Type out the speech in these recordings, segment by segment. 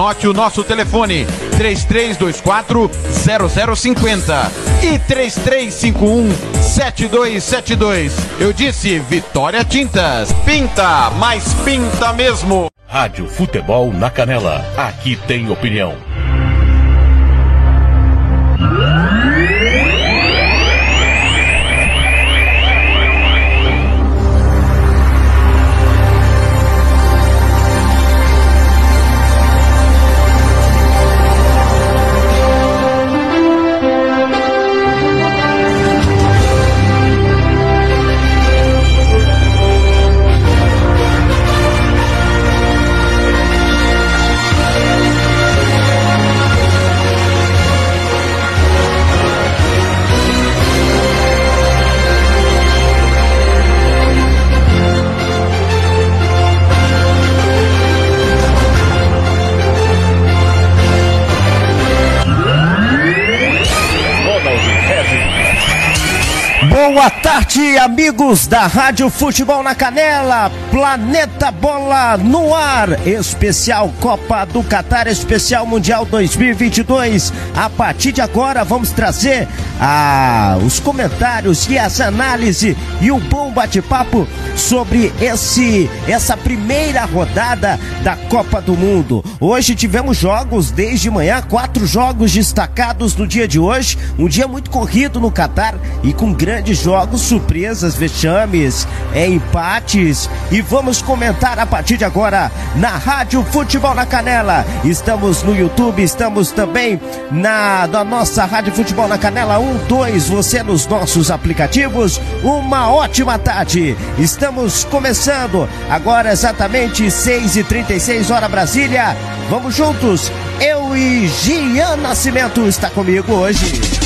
Anote o nosso telefone 3324 0050 e 3351 7272. Eu disse Vitória Tintas. Pinta, mas pinta mesmo. Rádio Futebol na Canela. Aqui tem opinião. Amigos da Rádio Futebol na Canela, Planeta Bola no ar, especial Copa do Catar, especial Mundial 2022. A partir de agora vamos trazer ah, os comentários e as análises e o bom bate-papo sobre esse essa primeira rodada da Copa do Mundo. Hoje tivemos jogos desde manhã, quatro jogos destacados no dia de hoje, um dia muito corrido no Catar e com grandes jogos, surpresas, vexames, é, empates e vamos comentar a partir de agora na Rádio Futebol na Canela. Estamos no YouTube, estamos também na da nossa Rádio Futebol na Canela 1, 2, você nos nossos aplicativos. Uma ótima tarde. Estamos começando agora exatamente 6h36 hora Brasília. Vamos juntos. Eu e Gian Nascimento está comigo hoje.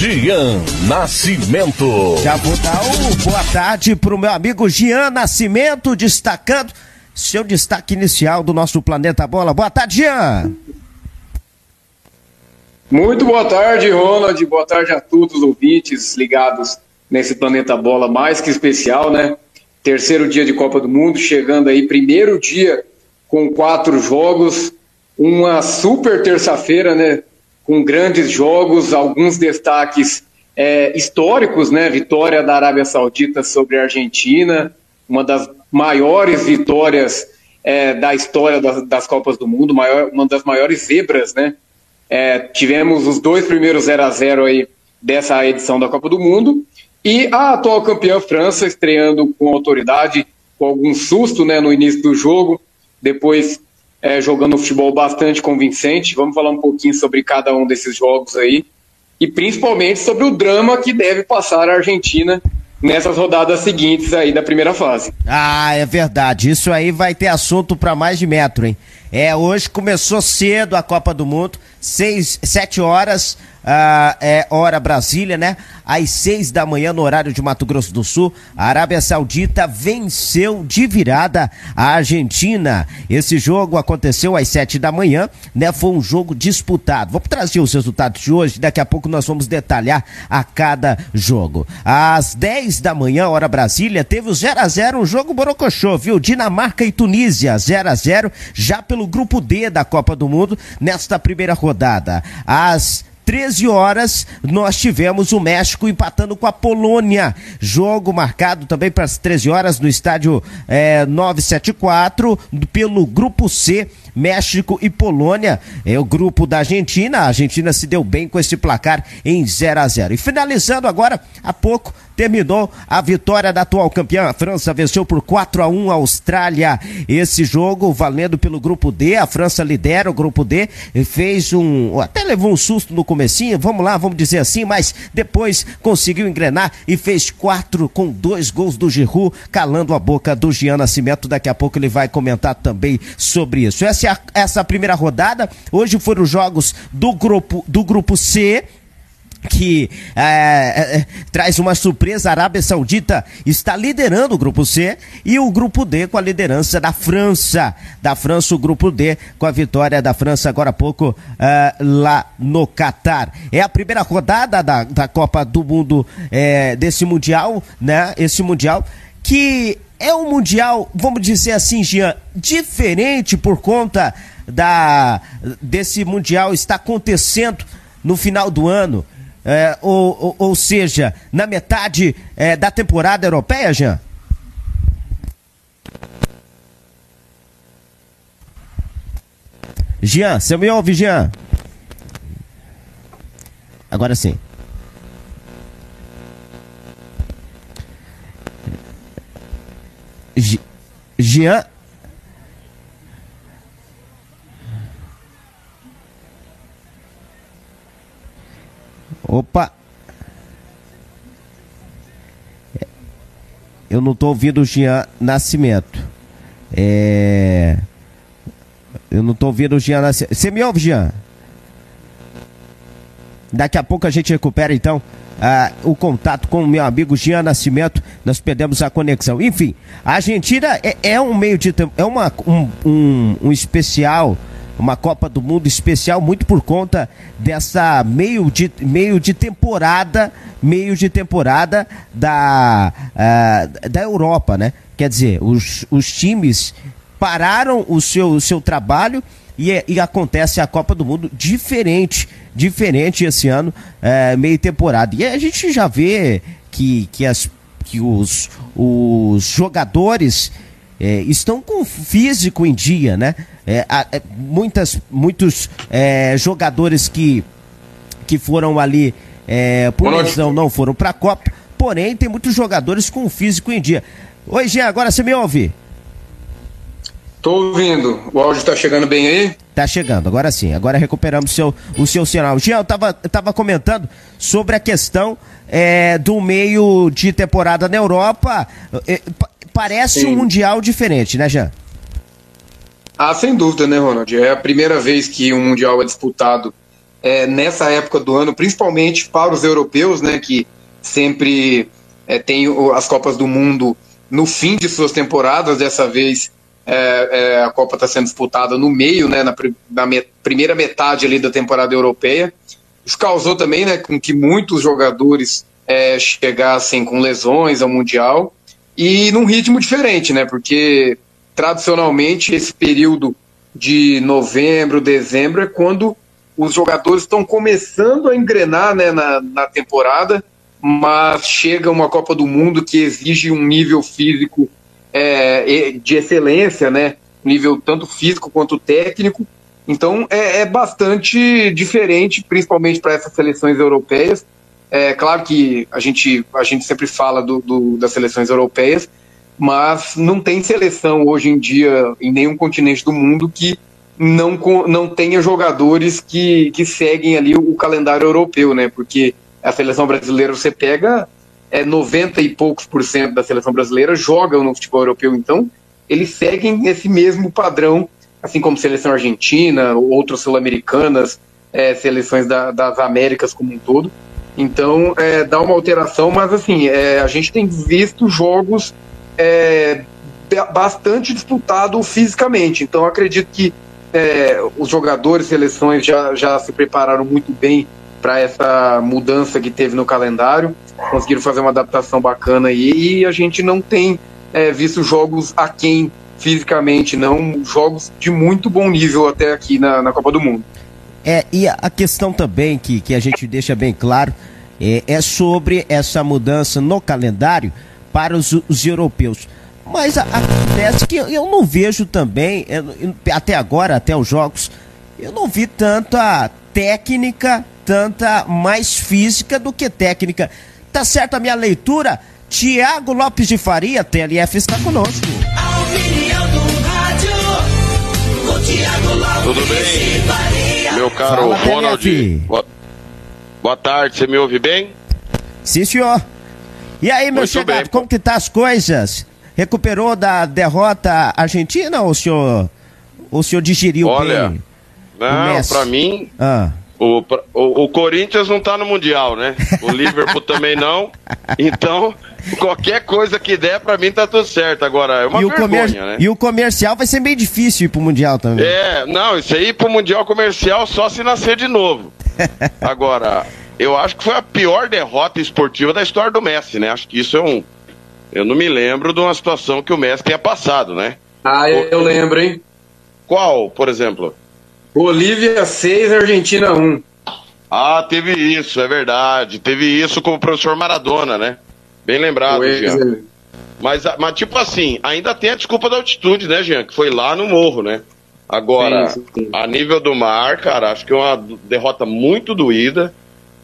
Gian Nascimento. Já vou dar um boa tarde pro meu amigo Gian Nascimento, destacando seu destaque inicial do nosso Planeta Bola. Boa tarde, Gian. Muito boa tarde, Ronald. Boa tarde a todos os ouvintes ligados nesse Planeta Bola mais que especial, né? Terceiro dia de Copa do Mundo, chegando aí, primeiro dia com quatro jogos, uma super terça-feira, né? Com grandes jogos, alguns destaques é, históricos, né? Vitória da Arábia Saudita sobre a Argentina, uma das maiores vitórias é, da história das, das, Copas do Mundo, maior, uma das maiores zebras, né? É, tivemos os dois primeiros 0 a 0 aí dessa edição da Copa do Mundo e a atual campeã França estreando com autoridade, com algum susto, né, no início do jogo, depois é, jogando futebol bastante convincente. Vamos falar um pouquinho sobre cada um desses jogos aí e principalmente sobre o drama que deve passar a Argentina nessas rodadas seguintes aí da primeira fase. Ah, é verdade. Isso aí vai ter assunto para mais de metro, hein? É, hoje começou cedo a Copa do Mundo, seis, sete horas, uh, é hora Brasília, né? Às seis da manhã no horário de Mato Grosso do Sul, a Arábia Saudita venceu de virada a Argentina. Esse jogo aconteceu às sete da manhã, né? Foi um jogo disputado. Vamos trazer os resultados de hoje, daqui a pouco nós vamos detalhar a cada jogo. Às dez da manhã, hora Brasília, teve o 0 a 0 um jogo borocochô, viu? Dinamarca e Tunísia, 0 a 0 já pelo grupo D da Copa do Mundo nesta primeira rodada. Às 13 horas, nós tivemos o México empatando com a Polônia. Jogo marcado também para as 13 horas no estádio é, 974, pelo Grupo C. México e Polônia é o grupo da Argentina. A Argentina se deu bem com esse placar em 0 a 0 E finalizando agora, há pouco, terminou a vitória da atual campeã. A França venceu por 4 a 1 a Austrália. Esse jogo valendo pelo grupo D. A França lidera o grupo D e fez um. Até levou um susto no comecinho, vamos lá, vamos dizer assim, mas depois conseguiu engrenar e fez quatro com dois gols do Giroud, calando a boca do Gian Nascimento. Daqui a pouco ele vai comentar também sobre isso. Essa é a, essa primeira rodada. Hoje foram os jogos do grupo, do grupo C que é, é, é, traz uma surpresa. A Arábia Saudita está liderando o grupo C e o grupo D com a liderança da França. Da França, o grupo D com a vitória da França agora há pouco é, lá no Catar. É a primeira rodada da, da Copa do Mundo é, desse Mundial, né? Esse Mundial que é um mundial, vamos dizer assim, Jean, diferente por conta da desse mundial estar acontecendo no final do ano, é, ou, ou, ou, seja, na metade é, da temporada europeia, Jean? Jean, você me ouve, Jean? Agora sim. Jean. Opa. Eu não estou ouvindo o Jean Nascimento. É... Eu não estou ouvindo o Jean Nascimento. Você me ouve, Jean? Daqui a pouco a gente recupera então ah, o contato com o meu amigo Jean Nascimento. Nós perdemos a conexão. Enfim, a Argentina é, é um meio de é uma, um, um, um especial uma Copa do Mundo especial muito por conta dessa meio de, meio de temporada, meio de temporada da, uh, da Europa, né? Quer dizer, os, os times pararam o seu, o seu trabalho e, é, e acontece a Copa do Mundo diferente, diferente esse ano, é, meio temporada. E a gente já vê que, que, as, que os, os jogadores é, estão com físico em dia, né? É, é, muitas, muitos é, jogadores que, que foram ali por lesão não foram para a Copa, porém tem muitos jogadores com físico em dia. Oi, Jean, agora você me ouve? Tô ouvindo. O áudio tá chegando bem aí? Tá chegando, agora sim. Agora recuperamos seu, o seu sinal. Jean, eu tava, eu tava comentando sobre a questão é, do meio de temporada na Europa. É, parece sim. um mundial diferente, né, Jean? Ah, sem dúvida, né, Ronald? É a primeira vez que um mundial é disputado é, nessa época do ano, principalmente para os europeus, né, que sempre é, tem as Copas do Mundo no fim de suas temporadas. Dessa vez é, é, a Copa está sendo disputada no meio, né, na, na me, primeira metade ali da temporada europeia. Isso causou também né, com que muitos jogadores é, chegassem com lesões ao Mundial e num ritmo diferente, né, porque tradicionalmente esse período de novembro, dezembro é quando os jogadores estão começando a engrenar né, na, na temporada, mas chega uma Copa do Mundo que exige um nível físico é, de excelência, né? Nível tanto físico quanto técnico. Então é, é bastante diferente, principalmente para essas seleções europeias. É claro que a gente, a gente sempre fala do, do, das seleções europeias, mas não tem seleção hoje em dia em nenhum continente do mundo que não, não tenha jogadores que, que seguem ali o calendário europeu, né? Porque a seleção brasileira você pega é, 90 e poucos por cento da seleção brasileira jogam no futebol europeu, então eles seguem esse mesmo padrão, assim como seleção argentina, outras sul-americanas, é, seleções da, das Américas como um todo. Então é, dá uma alteração, mas assim, é, a gente tem visto jogos é, bastante disputados fisicamente. Então acredito que é, os jogadores, seleções já, já se prepararam muito bem para essa mudança que teve no calendário. Conseguiram fazer uma adaptação bacana aí e a gente não tem é, visto jogos aquém fisicamente, não jogos de muito bom nível até aqui na, na Copa do Mundo. É, e a questão também que, que a gente deixa bem claro é, é sobre essa mudança no calendário para os, os europeus. Mas acontece que eu não vejo também, até agora, até os jogos, eu não vi tanta técnica tanta mais física do que técnica. Tá certo a minha leitura? Tiago Lopes de Faria, TLF, está conosco. A opinião do rádio, o Tiago Lopes Tudo bem? Faria. Meu caro Fala, Ronald, boa, boa, tarde, você me ouve bem? Sim, senhor. E aí, meu Muito chegado, bem. como que tá as coisas? Recuperou da derrota argentina ou o senhor, o senhor digeriu Olha, bem? Não, pra mim... Ah o, o, o, Corinthians não tá no Mundial, né? O Liverpool também não. Então, qualquer coisa que der, pra mim tá tudo certo. Agora, é uma e vergonha, comer... né? E o comercial vai ser bem difícil ir pro Mundial também. É, não, isso aí pro Mundial comercial só se nascer de novo. Agora, eu acho que foi a pior derrota esportiva da história do Messi, né? Acho que isso é um, Eu não me lembro de uma situação que o Messi tenha passado, né? Ah, eu lembro, hein? Qual, por exemplo? Bolívia 6, Argentina 1. Ah, teve isso, é verdade. Teve isso com o professor Maradona, né? Bem lembrado, Jean. É. Mas, mas, tipo assim, ainda tem a desculpa da altitude, né, Jean? Que foi lá no morro, né? Agora, sim, sim. a nível do mar, cara, acho que é uma derrota muito doída.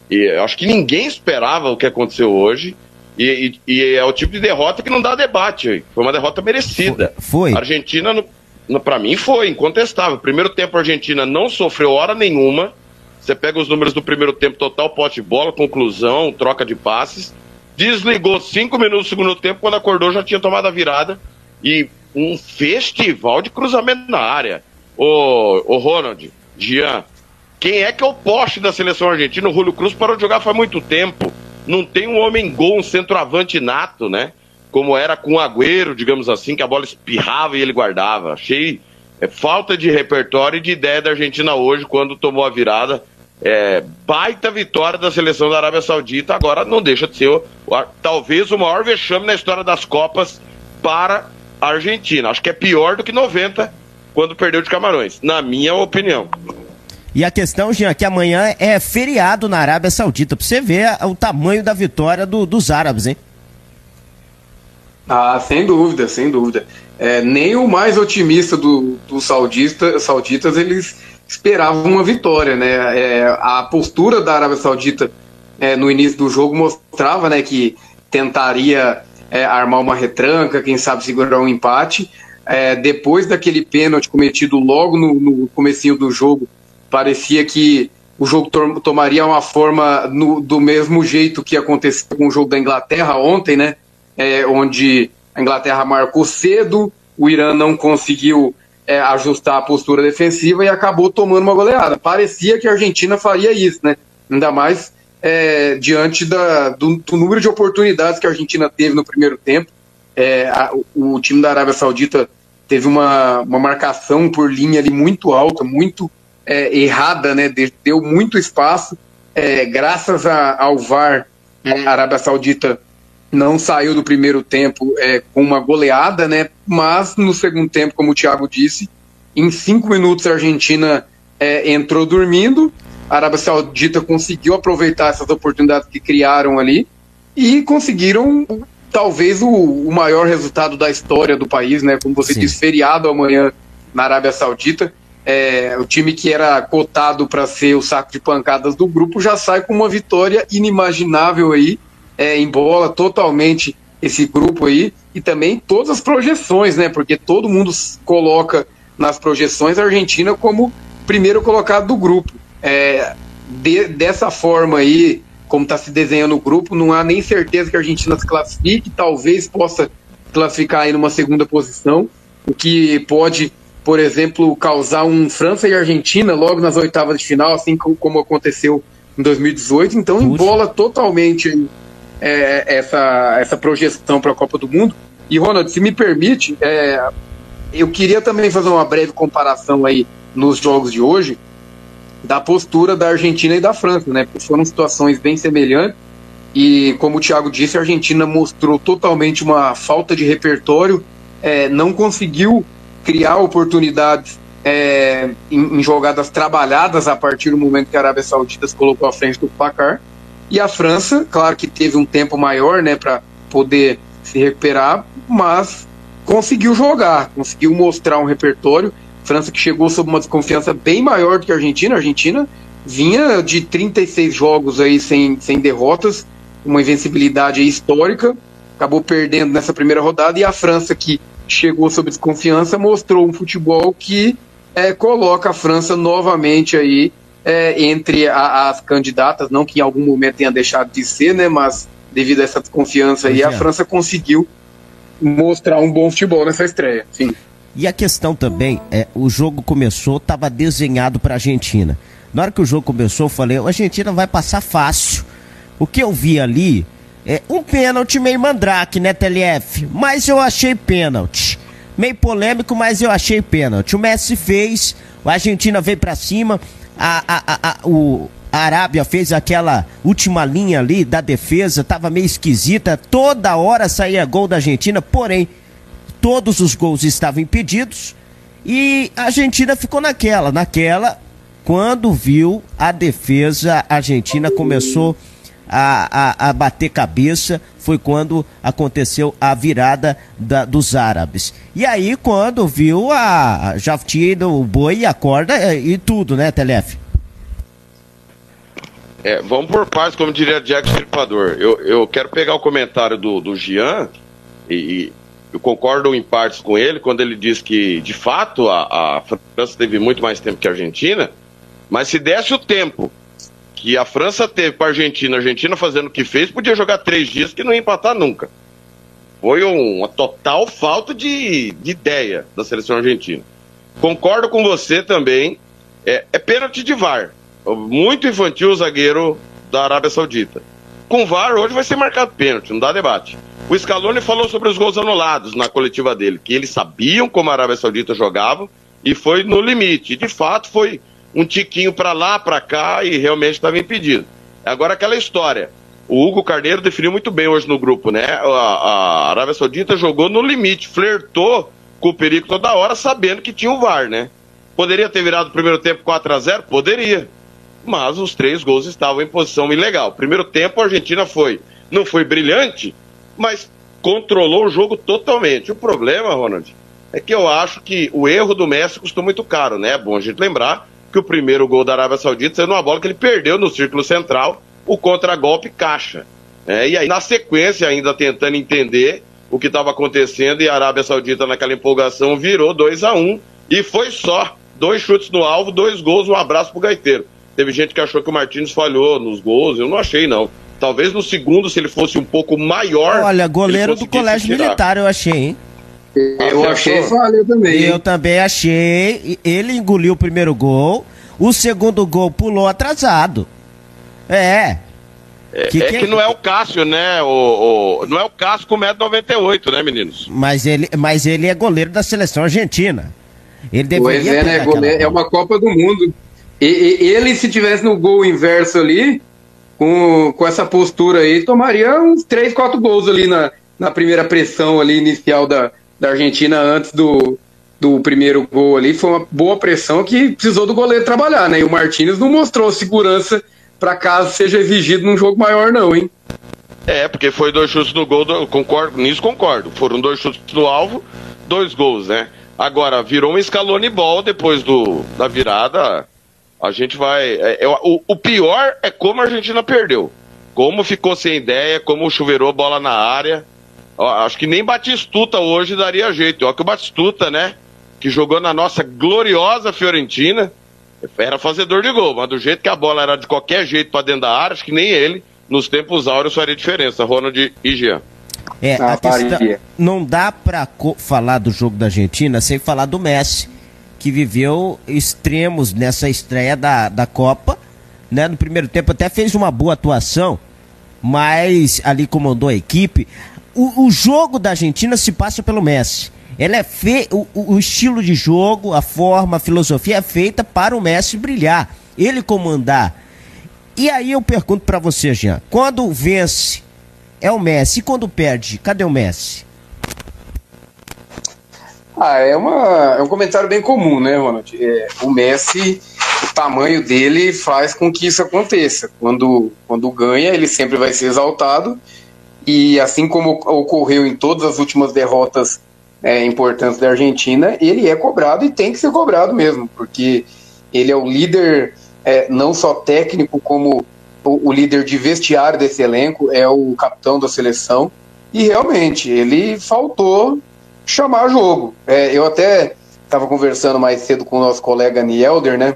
E acho que ninguém esperava o que aconteceu hoje. E, e, e, é o tipo de derrota que não dá debate. Foi uma derrota merecida. Foi. A Argentina, no, para mim, foi incontestável. Primeiro tempo, a Argentina não sofreu hora nenhuma. Você pega os números do primeiro tempo, total pote de bola, conclusão, troca de passes. Desligou cinco minutos do segundo tempo, quando acordou já tinha tomado a virada. E um festival de cruzamento na área. Ô, ô Ronald, Jean, quem é que é o poste da seleção argentina? O Julio Cruz parou de jogar faz muito tempo. Não tem um homem gol, um centroavante nato, né? Como era com o Agüero, digamos assim, que a bola espirrava e ele guardava. Achei é, falta de repertório e de ideia da Argentina hoje, quando tomou a virada. É, baita vitória da seleção da Arábia Saudita. Agora não deixa de ser o, o, talvez o maior vexame na história das Copas para a Argentina. Acho que é pior do que 90, quando perdeu de Camarões, na minha opinião. E a questão, Jean, que amanhã é feriado na Arábia Saudita, pra você ver o tamanho da vitória do, dos árabes, hein? Ah, sem dúvida, sem dúvida. É, nem o mais otimista dos do saudita, sauditas, eles esperavam uma vitória, né? É, a postura da Arábia Saudita é, no início do jogo mostrava né, que tentaria é, armar uma retranca, quem sabe segurar um empate. É, depois daquele pênalti cometido logo no, no comecinho do jogo, parecia que o jogo tomaria uma forma no, do mesmo jeito que aconteceu com o jogo da Inglaterra ontem, né? É, onde a Inglaterra marcou cedo, o Irã não conseguiu é, ajustar a postura defensiva e acabou tomando uma goleada. Parecia que a Argentina faria isso, né? Ainda mais é, diante da, do, do, número de oportunidades que a Argentina teve no primeiro tempo. É, a, o, o time da Arábia Saudita teve uma, uma marcação por linha ali muito alta, muito é, errada, né? Deu muito espaço. É, graças a, ao VAR, a Arábia Saudita não saiu do primeiro tempo é, com uma goleada, né? Mas no segundo tempo, como o Thiago disse, em cinco minutos a Argentina é, entrou dormindo. A Arábia Saudita conseguiu aproveitar essas oportunidades que criaram ali e conseguiram talvez o, o maior resultado da história do país, né? Como você Sim. disse, feriado amanhã na Arábia Saudita é, o time que era cotado para ser o saco de pancadas do grupo já sai com uma vitória inimaginável aí, é, embola totalmente esse grupo aí e também todas as projeções, né? Porque todo mundo coloca nas projeções a Argentina como primeiro colocado do grupo. É, de, dessa forma aí, como está se desenhando o grupo, não há nem certeza que a Argentina se classifique, talvez possa classificar aí numa segunda posição, o que pode por exemplo, causar um França e Argentina logo nas oitavas de final, assim como aconteceu em 2018. Então, embola totalmente é, essa, essa projeção para a Copa do Mundo. E, Ronald, se me permite, é, eu queria também fazer uma breve comparação aí nos jogos de hoje da postura da Argentina e da França, né? Porque foram situações bem semelhantes. E, como o Thiago disse, a Argentina mostrou totalmente uma falta de repertório, é, não conseguiu criar oportunidades é, em, em, jogadas trabalhadas a partir do momento que a Arábia Saudita se colocou à frente do placar. E a França, claro que teve um tempo maior né, para poder se recuperar, mas conseguiu jogar, conseguiu mostrar um repertório. França que chegou sob uma desconfiança bem maior do que a Argentina. A Argentina vinha de 36 jogos aí sem, sem derrotas, uma invencibilidade histórica, acabou perdendo nessa primeira rodada, e a França que chegou sob desconfiança, mostrou um futebol que é, coloca a França novamente aí é, entre a, as candidatas, não que em algum momento tenha deixado de ser, né, mas devido a essa desconfiança aí, a França conseguiu mostrar um bom futebol nessa estreia. Sim. E a questão também é, o jogo começou, estava desenhado para a Argentina. Na hora que o jogo começou, eu falei, a Argentina vai passar fácil. O que eu vi ali é, um pênalti meio mandrake, né, TLF? Mas eu achei pênalti. Meio polêmico, mas eu achei pênalti. O Messi fez, a Argentina veio para cima, a, a, a, o, a Arábia fez aquela última linha ali da defesa, tava meio esquisita, toda hora saía gol da Argentina, porém, todos os gols estavam impedidos e a Argentina ficou naquela, naquela, quando viu a defesa argentina começou a, a, a bater cabeça, foi quando aconteceu a virada da, dos árabes. E aí, quando viu a. Já o boi a corda e tudo, né, Telef? É, vamos por partes, como diria Jack Stripador. Eu, eu quero pegar o comentário do, do Jean e, e, eu concordo em partes com ele quando ele diz que, de fato, a, a França teve muito mais tempo que a Argentina, mas se desse o tempo que a França teve para a Argentina, a Argentina fazendo o que fez, podia jogar três dias que não ia empatar nunca. Foi uma total falta de, de ideia da seleção argentina. Concordo com você também. É, é pênalti de VAR muito infantil o zagueiro da Arábia Saudita. Com VAR, hoje vai ser marcado pênalti, não dá debate. O Scaloni falou sobre os gols anulados na coletiva dele, que eles sabiam como a Arábia Saudita jogava e foi no limite. De fato foi um tiquinho para lá, para cá e realmente estava impedido. Agora aquela história. O Hugo Carneiro definiu muito bem hoje no grupo, né? A, a Arábia Saudita jogou no limite, flertou com o perigo toda hora, sabendo que tinha o VAR, né? Poderia ter virado o primeiro tempo 4 a 0 Poderia mas os três gols estavam em posição ilegal. Primeiro tempo, a Argentina foi, não foi brilhante, mas controlou o jogo totalmente. O problema, Ronald, é que eu acho que o erro do Messi custou muito caro, né? É bom a gente lembrar que o primeiro gol da Arábia Saudita saiu numa bola que ele perdeu no círculo central, o contragolpe caixa. É, e aí, na sequência, ainda tentando entender o que estava acontecendo, e a Arábia Saudita, naquela empolgação, virou 2 a 1 um, e foi só. Dois chutes no alvo, dois gols, um abraço pro gaiteiro. Teve gente que achou que o Martins falhou nos gols, eu não achei, não. Talvez no segundo, se ele fosse um pouco maior. Olha, goleiro do colégio militar, eu achei, hein? Eu achei falha também. Eu também achei. Ele engoliu o primeiro gol. O segundo gol pulou atrasado. É. É que, é que, que não é o Cássio, né? O, o, não é o Cássio com 1,98m, né, meninos? Mas ele, mas ele é goleiro da seleção argentina. Ele deveria pois é, né? Goleiro, é uma Copa do Mundo. E, e, ele, se tivesse no gol inverso ali, com, com essa postura aí, tomaria uns 3, 4 gols ali na, na primeira pressão ali inicial da, da Argentina antes do, do primeiro gol ali. Foi uma boa pressão que precisou do goleiro trabalhar, né? E o Martinez não mostrou segurança para caso seja exigido num jogo maior, não, hein? É, porque foi dois chutes no gol, do, concordo, nisso concordo. Foram dois chutes no alvo, dois gols, né? Agora, virou um escalone ball depois do, da virada a gente vai. É, é, o, o, pior é como a Argentina perdeu. Como ficou sem ideia, como chuveirou bola na área. Ó, acho que nem Batistuta hoje daria jeito. Olha que o Batistuta, né? Que jogou na nossa gloriosa Fiorentina. Era fazedor de gol, mas do jeito que a bola era de qualquer jeito para dentro da área, acho que nem ele, nos tempos áureos, faria diferença. Ronald e Jean. É, a questão, não dá para falar do jogo da Argentina sem falar do Messi que viveu extremos nessa estreia da, da Copa. Né? No primeiro tempo até fez uma boa atuação, mas ali comandou a equipe. O, o jogo da Argentina se passa pelo Messi. Ela é fe... O, o, estilo de jogo, a forma, a filosofia é feita para o Messi brilhar, ele comandar. E aí eu pergunto para você, Jean, quando vence é o Messi, e quando perde, cadê o Messi? Ah, é, uma, é um comentário bem comum, né, Ronald? É, o Messi, o tamanho dele faz com que isso aconteça. Quando, quando ganha, ele sempre vai ser exaltado. E assim como ocorreu em todas as últimas derrotas é, importantes da Argentina, ele é cobrado e tem que ser cobrado mesmo, porque ele é o líder, é, não só técnico, como o, o líder de vestiário desse elenco, é o capitão da seleção. E realmente, ele faltou chamar jogo. É, eu até estava conversando mais cedo com o nosso colega Nielder, né?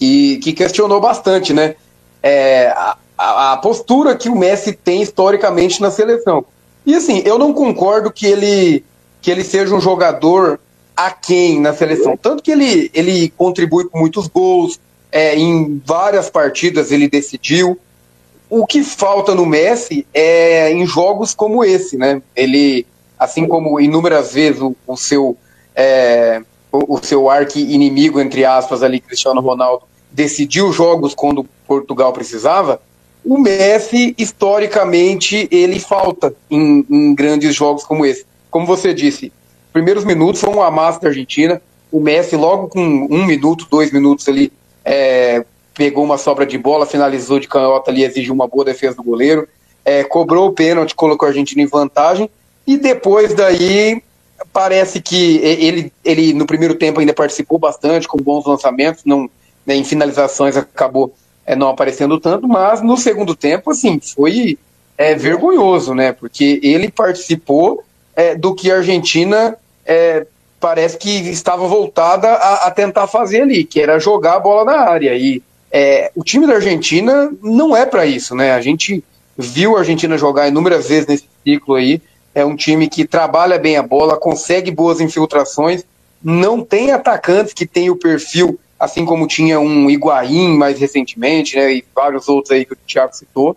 E que questionou bastante, né? É, a, a, postura que o Messi tem historicamente na seleção. E assim, eu não concordo que ele, que ele seja um jogador aquém na seleção. Tanto que ele, ele contribui com muitos gols, é, em várias partidas ele decidiu. O que falta no Messi é em jogos como esse, né? Ele assim como inúmeras vezes o, o seu é, o, seu arqui inimigo entre aspas ali Cristiano Ronaldo decidiu jogos quando Portugal precisava, o Messi, historicamente, ele falta em, em, grandes jogos como esse. Como você disse, primeiros minutos foi um amasso da Argentina. O Messi, logo com um minuto, dois minutos ali, é, pegou uma sobra de bola, finalizou de canhota ali, exigiu uma boa defesa do goleiro, é, cobrou o pênalti, colocou a Argentina em vantagem. E depois daí, parece que ele, ele no primeiro tempo ainda participou bastante, com bons lançamentos, não, né, em finalizações acabou é, não aparecendo tanto, mas no segundo tempo, assim, foi é, vergonhoso, né? Porque ele participou é, do que a Argentina é, parece que estava voltada a, a, tentar fazer ali, que era jogar a bola na área. E é, o time da Argentina não é para isso, né? A gente viu a Argentina jogar inúmeras vezes nesse ciclo aí. É um time que trabalha bem a bola, consegue boas infiltrações, não tem atacantes que tem o perfil assim como tinha um Higuaín mais recentemente, né, e vários outros aí que o Thiago citou. O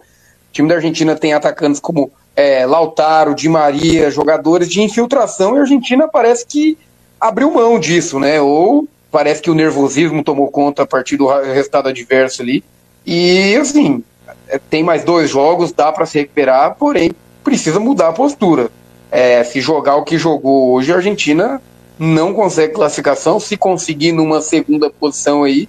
time da Argentina tem atacantes como é, Lautaro, Di Maria, jogadores de infiltração, e a Argentina parece que abriu mão disso, né, ou parece que o nervosismo tomou conta a partir do resultado adverso ali, e assim, é, tem mais dois jogos, dá para se recuperar, porém precisa mudar a postura. É, se jogar o que jogou hoje, a Argentina não consegue classificação, se conseguir numa segunda posição aí,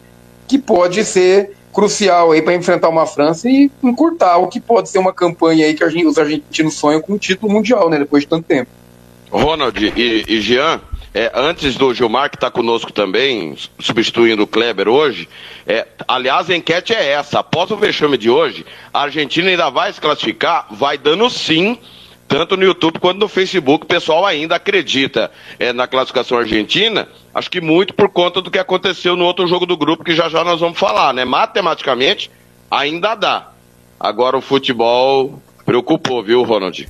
que pode ser crucial aí para enfrentar uma França e encurtar o que pode ser uma campanha aí que os argentinos sonham com o título mundial, né, depois de tanto tempo. Ronald e, e Jean, é, antes do Gilmar, que está conosco também, substituindo o Kleber hoje, é, aliás, a enquete é essa. Após o vexame de hoje, a Argentina ainda vai se classificar? Vai dando sim tanto no YouTube quanto no Facebook, o pessoal ainda acredita é, na classificação argentina, acho que muito por conta do que aconteceu no outro jogo do grupo, que já já nós vamos falar, né? Matematicamente, ainda dá. Agora o futebol preocupou, viu, Ronald?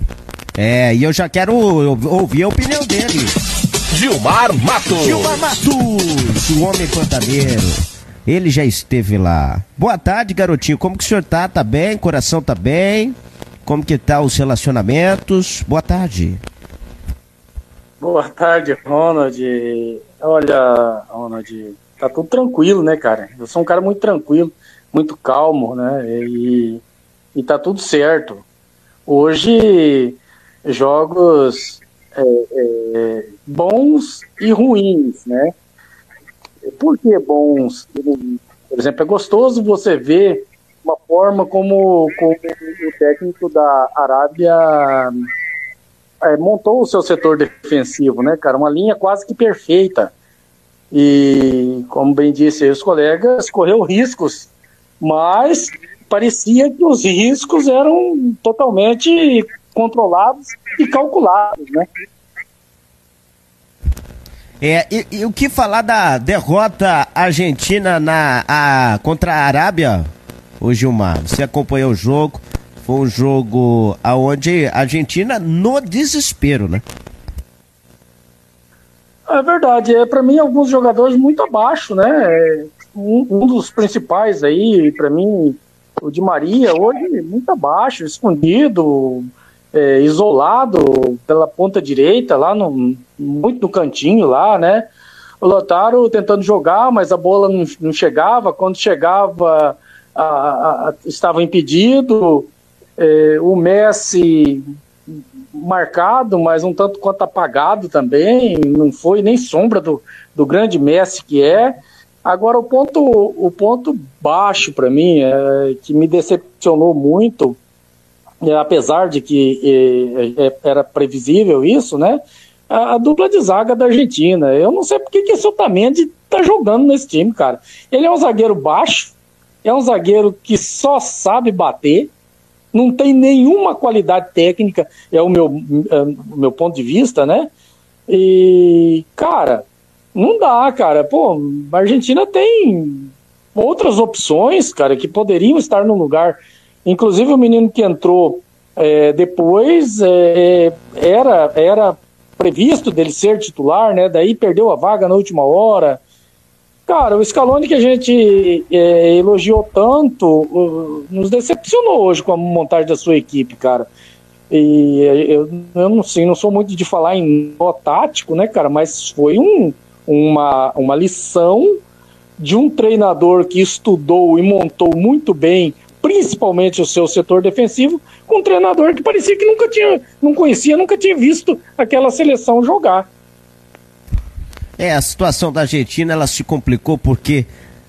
É, e eu já quero ouvir a opinião dele. Gilmar Matos. Gilmar Matos, o homem pantaneiro. Ele já esteve lá. Boa tarde, garotinho. Como que o senhor tá? Tá bem? Coração tá bem? Como que tá os relacionamentos? Boa tarde. Boa tarde, Ronald. Olha, Ronald, tá tudo tranquilo, né, cara? Eu sou um cara muito tranquilo, muito calmo, né? E, e tá tudo certo. Hoje, jogos é, é, bons e ruins, né? Por que bons? Por exemplo, é gostoso você ver uma forma como, como o técnico da Arábia é, montou o seu setor defensivo, né, cara? Uma linha quase que perfeita. E, como bem disse os colegas, correu riscos, mas parecia que os riscos eram totalmente controlados e calculados, né? É, e, e, o que falar da derrota argentina na, a, contra a Arábia, Ô Gilmar, você acompanhou o jogo, foi um jogo aonde a Argentina no desespero, né? É verdade, é para mim alguns jogadores muito abaixo, né? Um, um dos principais aí, para mim, o Di Maria, hoje muito abaixo, escondido, é, isolado pela ponta direita, lá no, muito no cantinho lá, né? O Lotaro tentando jogar, mas a bola não, não chegava, quando chegava a, a, estava impedido, é, o Messi marcado, mas um tanto quanto apagado também, não foi nem sombra do, do grande Messi que é. Agora, o ponto, o ponto baixo para mim, é, que me decepcionou muito, é, apesar de que é, é, era previsível isso, né? A, a, dupla de zaga da Argentina. Eu não sei porque que esse Otamendi tá jogando nesse time, cara. Ele é um zagueiro baixo, é um zagueiro que só sabe bater, não tem nenhuma qualidade técnica, é o meu, é o meu ponto de vista, né? E, cara, não dá, cara. Pô, a Argentina tem outras opções, cara, que poderiam estar no lugar. Inclusive o menino que entrou é, depois é, era, era previsto dele ser titular, né? Daí perdeu a vaga na última hora. Cara, o Scaloni que a gente é, elogiou tanto nos decepcionou hoje com a montagem da sua equipe, cara. E eu, eu não sei, não sou muito de falar em nó tático, né, cara? Mas foi um, uma, uma lição de um treinador que estudou e montou muito bem, principalmente o seu setor defensivo, com um treinador que parecia que nunca tinha, não conhecia, nunca tinha visto aquela seleção jogar. É, a situação da Argentina ela se complicou porque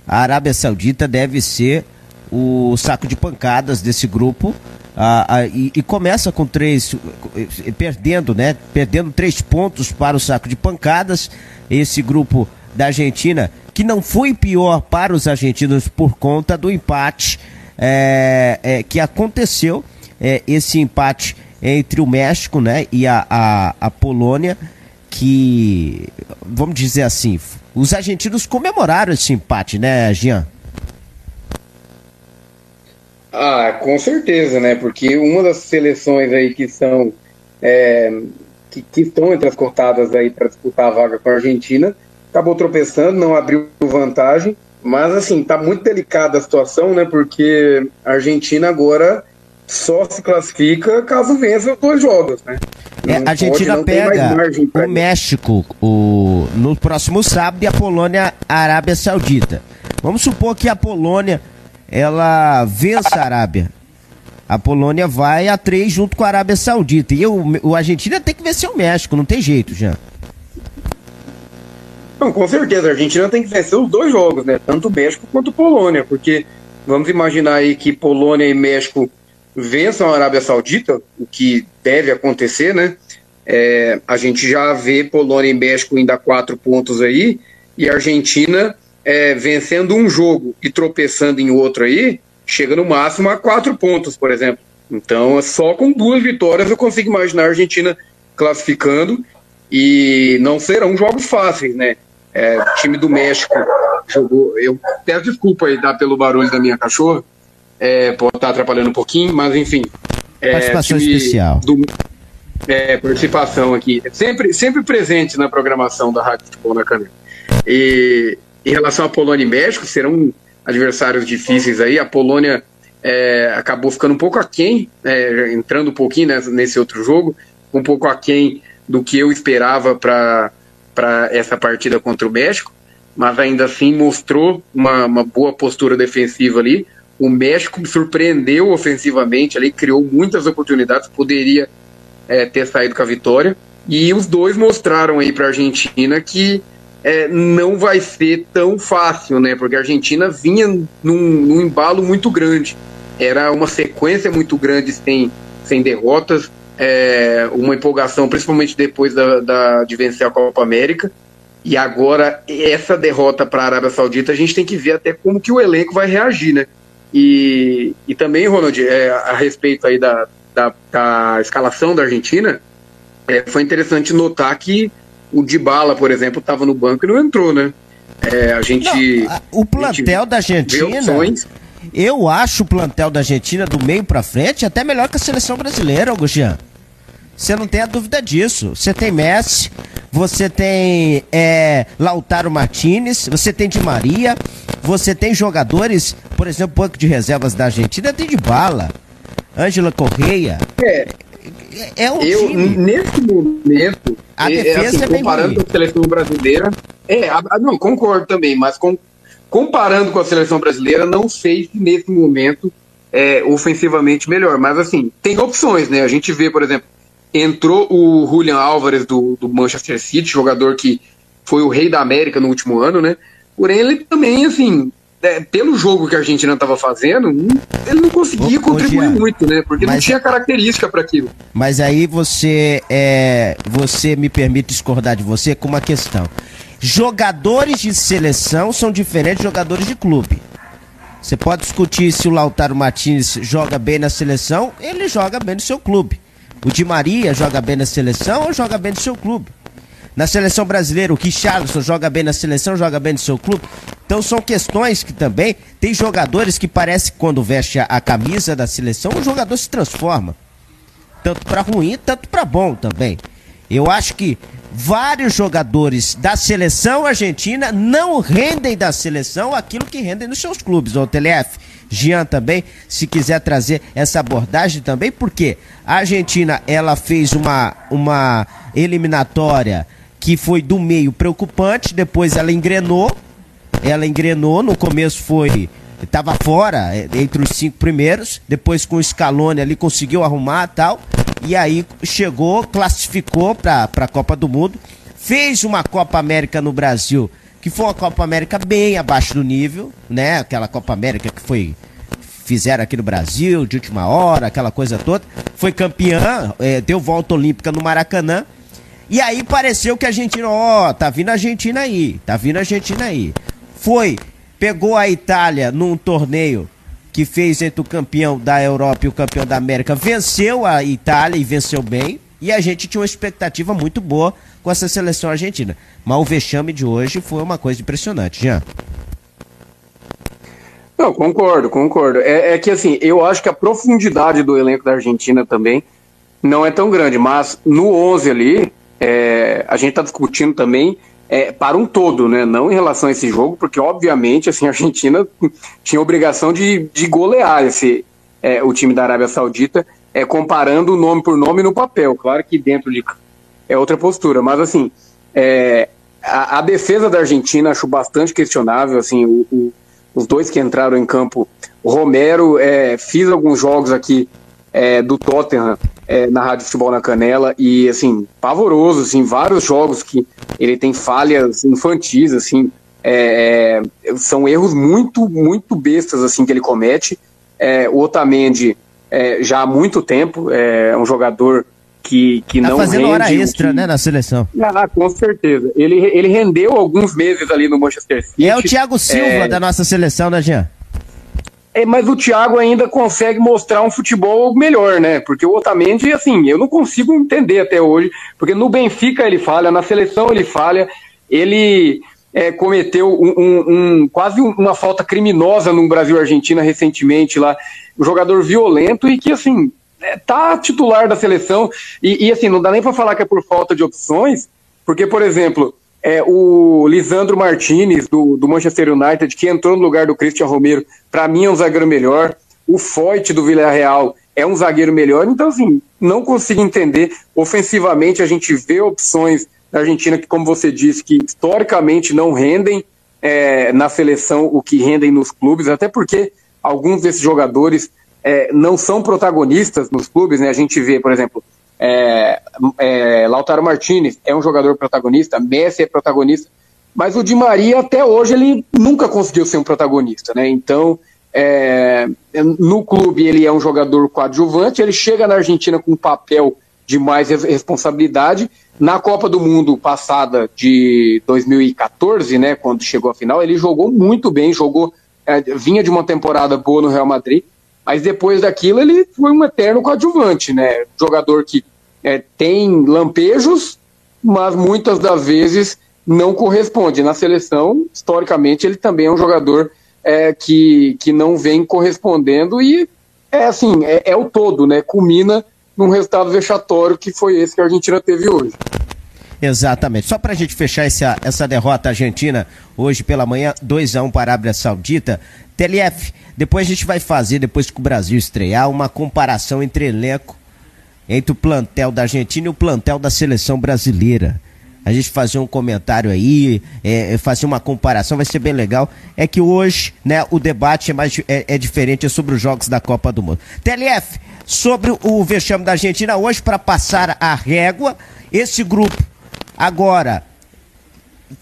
a Arábia Saudita deve ser o saco de pancadas desse grupo ah, ah, e, e, começa com três perdendo, né? Perdendo três pontos para o saco de pancadas. Esse grupo da Argentina que não foi pior para os argentinos por conta do empate é, é, que aconteceu. É, esse empate entre o México, né? E a, a, a Polônia que, vamos dizer assim, os argentinos comemoraram esse empate, né, Jean? Ah, com certeza, né? Porque uma das seleções aí que são é, que, que, estão entre as cotadas aí para disputar a vaga com a Argentina acabou tropeçando, não abriu vantagem, mas assim tá muito delicada a situação, né? Porque a Argentina agora só se classifica caso vença os dois jogos, né? É, a Argentina pega o México o, no próximo sábado e a Polônia, a Arábia Saudita. Vamos supor que a Polônia ela vença a Arábia. A Polônia vai a três junto com a Arábia Saudita. E o, o Argentina tem que vencer o México, não tem jeito, já. Não, com certeza, a Argentina tem que vencer os dois jogos, né? Tanto o México quanto a Polônia, porque vamos imaginar aí que Polônia e México vençam a Arábia Saudita, o que deve acontecer, né? É, a gente já vê Polônia e México ainda quatro pontos aí, e a Argentina é, vencendo um jogo e tropeçando em outro aí, chega no máximo a quatro pontos, por exemplo. Então, só com duas vitórias eu consigo imaginar a Argentina classificando e não serão jogos fáceis, né? É, o time do México jogou. Eu peço desculpa aí tá, pelo barulho da minha cachorra, é, pode estar atrapalhando um pouquinho, mas enfim. É, participação especial. Do, é, participação aqui. Sempre, sempre presente na programação da Rádio Futebol na Canela. E em relação à Polônia e México, serão adversários difíceis aí. A Polônia é, acabou ficando um pouco aquém, é, entrando um pouquinho nessa, nesse outro jogo, um pouco aquém do que eu esperava para essa partida contra o México, mas ainda assim mostrou uma, uma boa postura defensiva ali. O México surpreendeu ofensivamente ali, criou muitas oportunidades, poderia é, ter saído com a vitória. E os dois mostraram aí para a Argentina que é, não vai ser tão fácil, né? Porque a Argentina vinha num, num, embalo muito grande. Era uma sequência muito grande sem, sem derrotas, é, uma empolgação, principalmente depois da, da, de vencer a Copa América. E agora, essa derrota para a Arábia Saudita, a gente tem que ver até como que o elenco vai reagir, né? E, e também, Ronald, é, a respeito aí da, da, da escalação da Argentina, é, foi interessante notar que o Dybala, por exemplo, estava no banco e não entrou, né? É, a gente. Não, o plantel da Argentina. Eu acho o plantel da Argentina do meio para frente até melhor que a seleção brasileira, Augustiano. Você não tem a dúvida disso. Você tem Messi, você tem é, Lautaro Martinez, você tem Di Maria, você tem jogadores, por exemplo, o banco de reservas da Argentina tem de bala. Ângela Correia. É. É um eu, time. Nesse momento, a é, defesa assim, é comparando com a seleção brasileira. É, a, não, concordo também, mas com, comparando com a seleção brasileira, não sei se nesse momento é ofensivamente melhor. Mas assim, tem opções, né? A gente vê, por exemplo, entrou o Julian Álvares do, do Manchester City, jogador que foi o rei da América no último ano, né? Porém, ele também, assim, é, pelo jogo que a Argentina estava fazendo, ele não conseguia contribuir muito, né? Porque não tinha característica para aquilo. Mas aí você é, você me permite discordar de você com uma questão. Jogadores de seleção são diferentes de jogadores de clube. Você pode discutir se o Lautaro Martins joga bem na seleção, ele joga bem no seu clube. O Di Maria joga bem na seleção ou joga bem no seu clube? Na seleção brasileira, o Richarlison joga bem na seleção, joga bem no seu clube. Então são questões que também tem jogadores que parece que quando veste a, a camisa da seleção, o jogador se transforma. Tanto para ruim, tanto para bom também. Eu acho que vários jogadores da seleção argentina não rendem da seleção aquilo que rendem nos seus clubes. O TLF, Jean também, se quiser trazer essa abordagem também, porque a Argentina ela fez uma, uma eliminatória que foi do meio preocupante, depois ela engrenou, ela engrenou, no começo foi estava fora é, entre os cinco primeiros, depois com o Scaloni ali conseguiu arrumar tal, e aí chegou, classificou para a Copa do Mundo, fez uma Copa América no Brasil, que foi uma Copa América bem abaixo do nível, né? Aquela Copa América que foi fizeram aqui no Brasil, de última hora, aquela coisa toda. Foi campeã, é, deu volta olímpica no Maracanã. E aí pareceu que a Argentina, ó, tá vindo a Argentina aí, tá vindo a Argentina aí. Foi, pegou a Itália num torneio que fez entre o campeão da Europa e o campeão da América, venceu a Itália e venceu bem. E a gente tinha uma expectativa muito boa com essa seleção argentina. Mas o vexame de hoje foi uma coisa impressionante, Jean. Não, concordo, concordo. É, é, que assim, eu acho que a profundidade do elenco da Argentina também não é tão grande, mas no 11 ali, é, a gente está discutindo também é, para um todo, né? Não em relação a esse jogo, porque obviamente assim, a Argentina tinha obrigação de, de golear esse, é, o time da Arábia Saudita, é, comparando nome por nome no papel. Claro que dentro de é outra postura, mas assim, é, a, a, defesa da Argentina acho bastante questionável, assim, o, o os dois que entraram em campo. O Romero, é, fiz alguns jogos aqui é, do Tottenham é, na Rádio Futebol na Canela e, assim, pavoroso, assim, vários jogos que ele tem falhas infantis, assim, é, é, são erros muito, muito bestas, assim, que ele comete. O Otamendi, já há muito tempo, é um jogador que, que tá não fazendo rende hora extra, que... né, na seleção. Ah, com certeza. Ele, ele rendeu alguns meses ali no Manchester City. E é o Thiago Silva é... da nossa seleção, né, Jean? É, mas o Thiago ainda consegue mostrar um futebol melhor, né? Porque o Otamendi, assim, eu não consigo entender até hoje, porque no Benfica ele falha, na seleção ele falha, ele é, cometeu um, um, um, quase uma falta criminosa no Brasil-Argentina recentemente lá, um jogador violento e que, assim, é, tá titular da seleção. E, e, assim, não dá nem para falar que é por falta de opções, porque, por exemplo, é, o Lisandro Martinez, do, do Manchester United, que entrou no lugar do Christian Romero, para mim é um zagueiro melhor. O Foyt do Villarreal é um zagueiro melhor. Então, assim, não consigo entender. Ofensivamente, a gente vê opções da Argentina que, como você disse, que historicamente não rendem é, na seleção o que rendem nos clubes, até porque alguns desses jogadores é, não são protagonistas nos clubes, né? A gente vê, por exemplo, é, é, Lautaro Martinez é um jogador protagonista, Messi é protagonista, mas o Di Maria até hoje ele nunca conseguiu ser um protagonista, né? Então, é, no clube ele é um jogador coadjuvante, ele chega na Argentina com um papel de mais responsabilidade. Na Copa do Mundo passada de 2014, né, quando chegou à final, ele jogou muito bem, jogou, é, vinha de uma temporada boa no Real Madrid, mas depois daquilo ele foi um eterno coadjuvante, né? Jogador que é, tem lampejos, mas muitas das vezes não corresponde. Na seleção, historicamente, ele também é um jogador é, que, que não vem correspondendo e é assim, é, é o todo, né? Culmina num resultado vexatório que foi esse que a Argentina teve hoje. Exatamente. Só para a gente fechar essa, essa derrota argentina hoje pela manhã, 2 a 1 um para a Arábia Saudita. TLF, depois a gente vai fazer, depois que o Brasil estrear, uma comparação entre elenco, entre o plantel da Argentina e o plantel da seleção brasileira. A gente fazer um comentário aí, é, é, fazer uma comparação, vai ser bem legal. É que hoje, né, o debate é, mais, é, é diferente, é sobre os jogos da Copa do Mundo. TLF, sobre o vexame da Argentina hoje, para passar a régua, esse grupo Agora,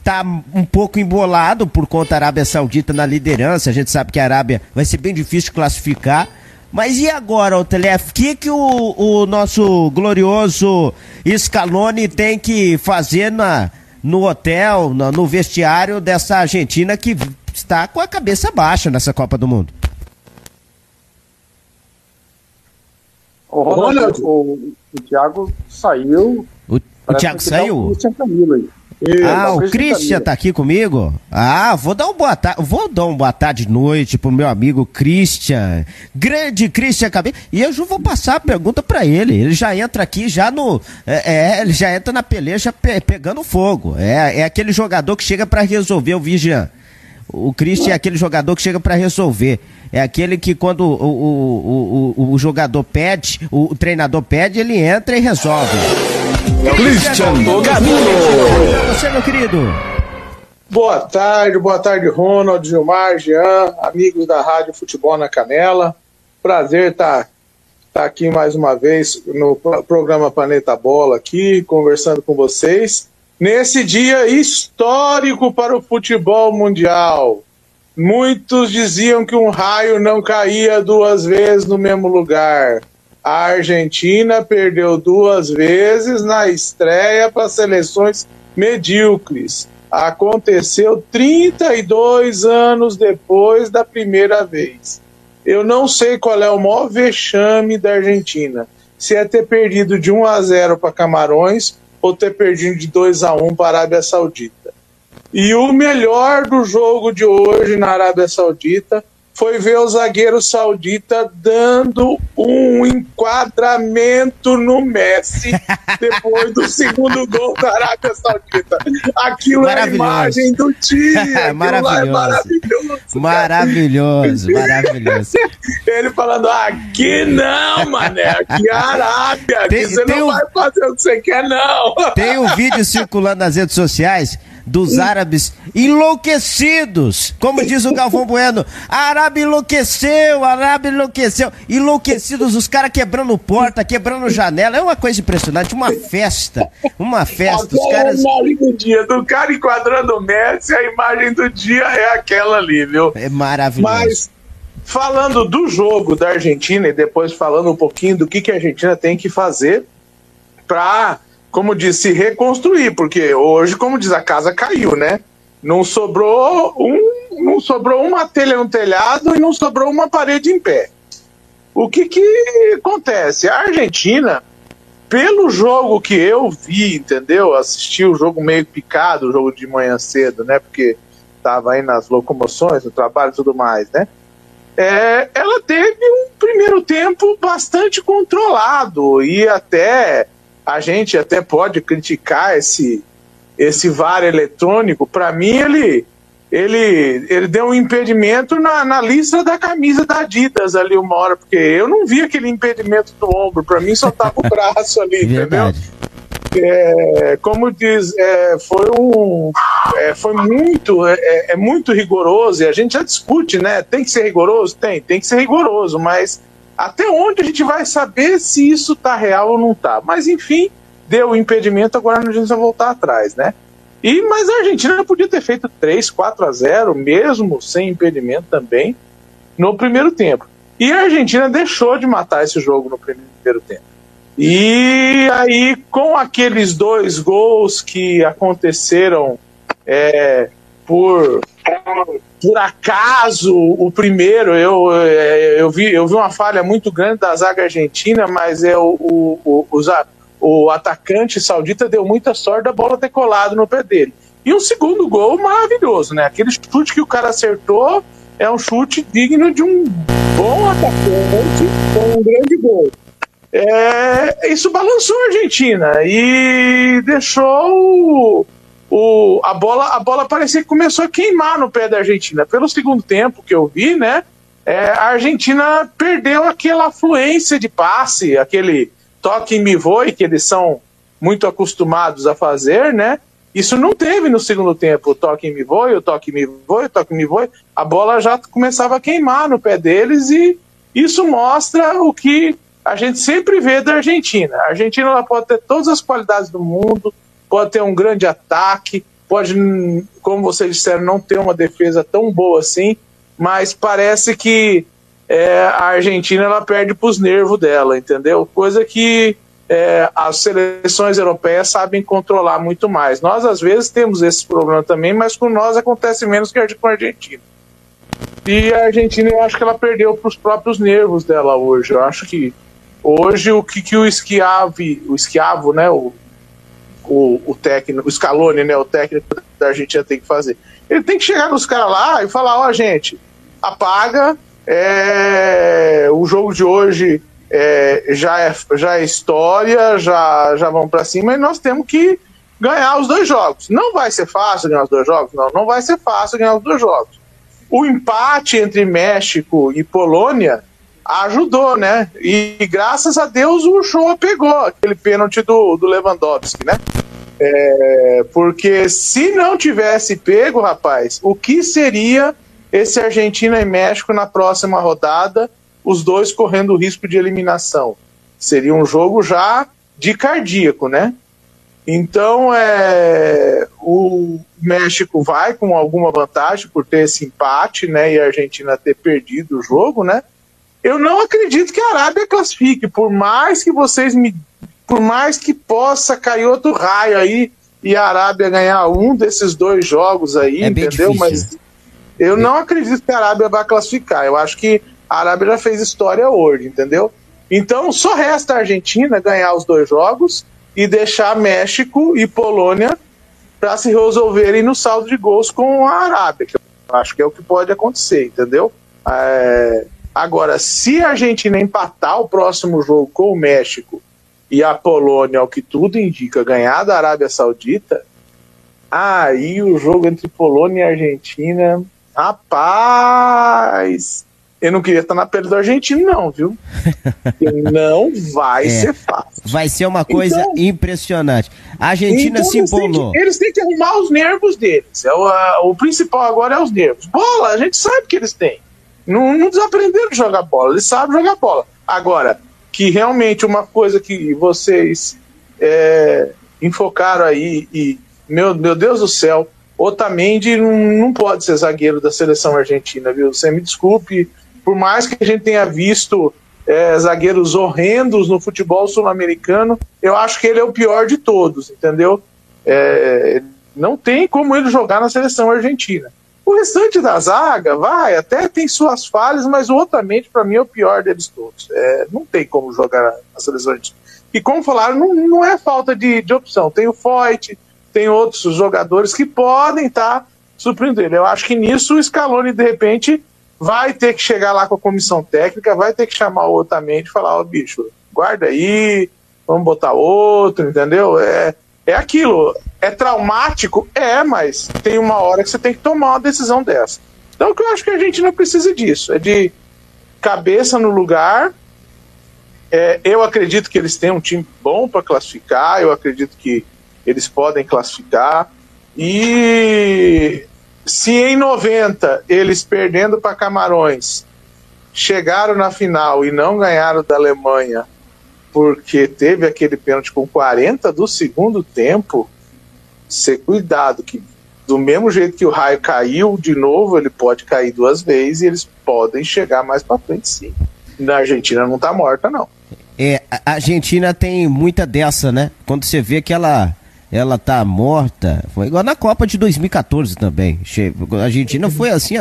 tá um pouco embolado por conta da Arábia Saudita na liderança. A gente sabe que a Arábia vai ser bem difícil classificar. Mas e agora, o Telef? O que, que o, o nosso glorioso Scaloni tem que fazer na, no hotel, no, no vestiário dessa Argentina que está com a cabeça baixa nessa Copa do Mundo? Olha, o, o Thiago saiu o Thiago saiu? Ah, o Christian tá aqui comigo? Ah, vou dar um boa tarde, vou dar um boa tarde noite pro meu amigo Christian, grande Christian Cabelo, e eu já vou passar a pergunta para ele, ele já entra aqui já no, é, é ele já entra na peleja pe pegando fogo, é, é aquele jogador que chega para resolver o Vigian, o Christian é aquele jogador que chega para resolver, é aquele que quando o, o, o, o, jogador pede, o treinador pede, ele entra e resolve. Christian Camilo. Você, meu querido. Boa tarde, boa tarde, Ronald, Gilmar, Jean, amigos da Rádio Futebol na Canela. Prazer estar tá, tá aqui mais uma vez no programa Planeta Bola aqui, conversando com vocês. Nesse dia histórico para o futebol mundial. Muitos diziam que um raio não caía duas vezes no mesmo lugar. A Argentina perdeu duas vezes na estreia para seleções medíocres aconteceu 32 anos depois da primeira vez. Eu não sei qual é o maior vexame da Argentina. Se é ter perdido de 1 a 0 para Camarões ou ter perdido de 2 a 1 para a Arábia Saudita. E o melhor do jogo de hoje na Arábia Saudita foi ver o zagueiro saudita dando um enquadramento no Messi depois do segundo gol da Arábia Saudita. Aquilo é a imagem do dia. maravilhoso. É maravilhoso. Maravilhoso, maravilhoso. Ele falando: aqui não, mané, aqui é Arábia, tem, aqui você não um... vai fazer o que você quer, não. Tem um vídeo circulando nas redes sociais dos árabes enlouquecidos. Como diz o Galvão Bueno, a Arábia enlouqueceu, a Arábia enlouqueceu. Enlouquecidos, os caras quebrando porta, quebrando janela. É uma coisa impressionante, uma festa. Uma festa. Os caras... a imagem do dia, do cara enquadrando o Messi, a imagem do dia é aquela ali, viu? É maravilhoso. Mas, falando do jogo da Argentina e depois falando um pouquinho do que, que a Argentina tem que fazer para como disse, reconstruir, porque hoje, como diz, a casa caiu, né? Não sobrou um, não sobrou uma telha no telhado e não sobrou uma parede em pé. O que que acontece? A Argentina, pelo jogo que eu vi, entendeu? Assisti o jogo meio picado, o jogo de manhã cedo, né? Porque estava aí nas locomoções, no trabalho e tudo mais, né? É, ela teve um primeiro tempo bastante controlado e até a gente até pode criticar esse, esse VAR eletrônico. Para mim, ele, ele, ele deu um impedimento na, na lista da camisa da Adidas ali uma hora, porque eu não vi aquele impedimento do ombro. Para mim, só tava o braço ali, entendeu? É, como diz, é, foi um, é, foi muito, é, é, é muito rigoroso e a gente já discute, né? Tem que ser rigoroso, tem, tem que ser rigoroso, mas até onde a gente vai saber se isso está real ou não está? Mas enfim, deu o impedimento, agora a gente vai voltar atrás, né? E, mas a Argentina podia ter feito 3, 4 a 0, mesmo sem impedimento também, no primeiro tempo. E a Argentina deixou de matar esse jogo no primeiro tempo. E aí, com aqueles dois gols que aconteceram é, por por acaso o primeiro eu, é, eu, vi, eu vi uma falha muito grande da zaga argentina, mas é o, o, o, o, atacante saudita deu muita sorte da bola ter colado no pé dele. E um segundo gol maravilhoso, né? Aquele chute que o cara acertou é um chute digno de um bom atacante com um grande gol. É, isso balançou a Argentina e deixou o, a, bola, a bola parecia que começou a queimar no pé da Argentina. Pelo segundo tempo que eu vi, né? É, a Argentina perdeu aquela fluência de passe, aquele toque me voe que eles são muito acostumados a fazer, né? Isso não teve no segundo tempo, o toque me voe, o toque me voe, o toque me voe. A bola já começava a queimar no pé deles e isso mostra o que a gente sempre vê da Argentina. A Argentina ela pode ter todas as qualidades do mundo, pode ter um grande ataque, pode, como vocês disseram, não ter uma defesa tão boa assim, mas parece que é, a Argentina ela perde para os nervos dela, entendeu? Coisa que é, as seleções europeias sabem controlar muito mais. Nós, às vezes, temos esse problema também, mas com nós acontece menos que com a Argentina. E a Argentina, eu acho que ela perdeu para os próprios nervos dela hoje. Eu acho que hoje o que, que o Schiavi, o Schiavo, né, o o, o técnico, o Scaloni, né, o técnico da Argentina tem que fazer. Ele tem que chegar nos caras lá e falar, ó, oh, gente, apaga, é, o jogo de hoje é, já, é, já é história, já, já vamos para cima e nós temos que ganhar os dois jogos. Não vai ser fácil ganhar os dois jogos? Não, não vai ser fácil ganhar os dois jogos. O empate entre México e Polônia ajudou, né? E graças a Deus o Show pegou aquele pênalti do, do Lewandowski, né? É, porque se não tivesse pego, rapaz, o que seria esse Argentina e México na próxima rodada, os dois correndo o risco de eliminação? Seria um jogo já de cardíaco, né? Então, é, o México vai com alguma vantagem por ter esse empate, né? E a Argentina ter perdido o jogo, né? Eu não acredito que a Arábia classifique, por mais que vocês me. Por mais que possa cair outro raio aí e a Arábia ganhar um desses dois jogos aí, é entendeu? Mas eu não acredito que a Arábia vai classificar. Eu acho que a Arábia já fez história hoje, entendeu? Então só resta a Argentina ganhar os dois jogos e deixar México e Polônia para se resolverem no saldo de gols com a Arábia, que eu acho que é o que pode acontecer, entendeu? É... Agora, se a Argentina empatar o próximo jogo com o México e a Polônia, ao que tudo indica, ganhar da Arábia Saudita, aí o jogo entre Polônia e Argentina, rapaz, eu não queria estar na pele do argentino, não, viu? não vai é, ser fácil. Vai ser uma coisa então, impressionante. A Argentina então se embolou. Eles, têm que arrumar os nervos deles. É o, a, o principal agora é os nervos. Bola, a gente sabe que eles têm. Não, não desaprenderam de jogar bola, eles sabem jogar bola. Agora, que realmente uma coisa que vocês é, enfocaram aí e, meu, meu Deus do céu, Otamendi não, não pode ser zagueiro da seleção argentina, viu? Você me desculpe, por mais que a gente tenha visto é, zagueiros horrendos no futebol sul-americano, eu acho que ele é o pior de todos, entendeu? É, não tem como ele jogar na seleção argentina. O restante da zaga, vai, até tem suas falhas, mas o Otamendi, para mim, é o pior deles todos. É, não tem como jogar na seleção. E como falaram, não, não é falta de, de opção. Tem o Foyt, tem outros jogadores que podem estar tá surpreendendo. Eu acho que nisso o Scaloni, de repente, vai ter que chegar lá com a comissão técnica, vai ter que chamar o Otamendi e falar, ó, oh, bicho, guarda aí, vamos botar outro, entendeu? É, é aquilo. É traumático? É, mas tem uma hora que você tem que tomar uma decisão dessa. Então, o que eu acho que a gente não precisa disso, é de cabeça no lugar. É, eu acredito que eles têm um time bom para classificar, eu acredito que eles podem classificar. E se em 90 eles perdendo para Camarões chegaram na final e não ganharam da Alemanha porque teve aquele pênalti com 40 do segundo tempo, ser cuidado que do mesmo jeito que o raio caiu de novo, ele pode cair duas vezes e eles podem chegar mais para frente sim. Na Argentina não está morta não. É, a Argentina tem muita dessa, né? Quando você vê que ela ela tá morta. Foi igual na Copa de 2014 também. A Argentina foi assim,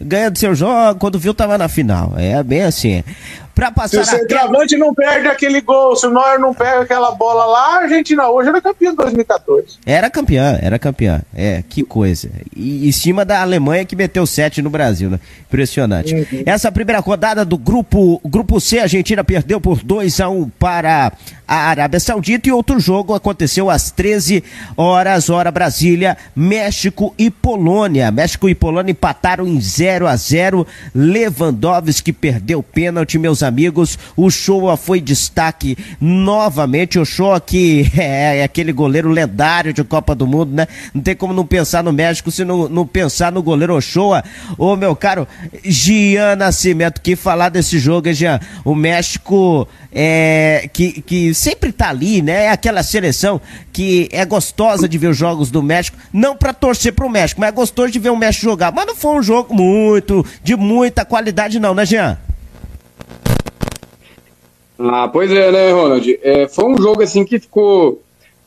ganhando seu jogo, quando viu tava na final. É bem assim. Pra passar se o centroavante não perde aquele gol, se o Neuer não pega aquela bola lá, a Argentina hoje era campeã em 2014. Era campeã, era campeã. É, que coisa. E em cima da Alemanha que meteu 7 no Brasil, né? Impressionante. Uhum. Essa primeira rodada do grupo, grupo C, a Argentina perdeu por 2 a 1 para a Arábia Saudita e outro jogo aconteceu às 13 horas, hora Brasília, México e Polônia. México e Polônia empataram em 0 a 0. Lewandowski perdeu pênalti, meus amigos. O Shoa foi destaque novamente. O Shoa que é, é, aquele goleiro lendário de Copa do Mundo, né? Não tem como não pensar no México se não, não pensar no goleiro Ochoa. Ô, meu caro, Gian Nascimento, que falar desse jogo, hein, Gian? O México é, que, que sempre tá ali, né? É aquela seleção que é gostosa de ver os jogos do México, não para torcer pro México, mas é gostoso de ver o México jogar. Mas não foi um jogo muito, de muita qualidade não, né, Jean? Ah, pois é, né, Ronald? É, foi um jogo assim que ficou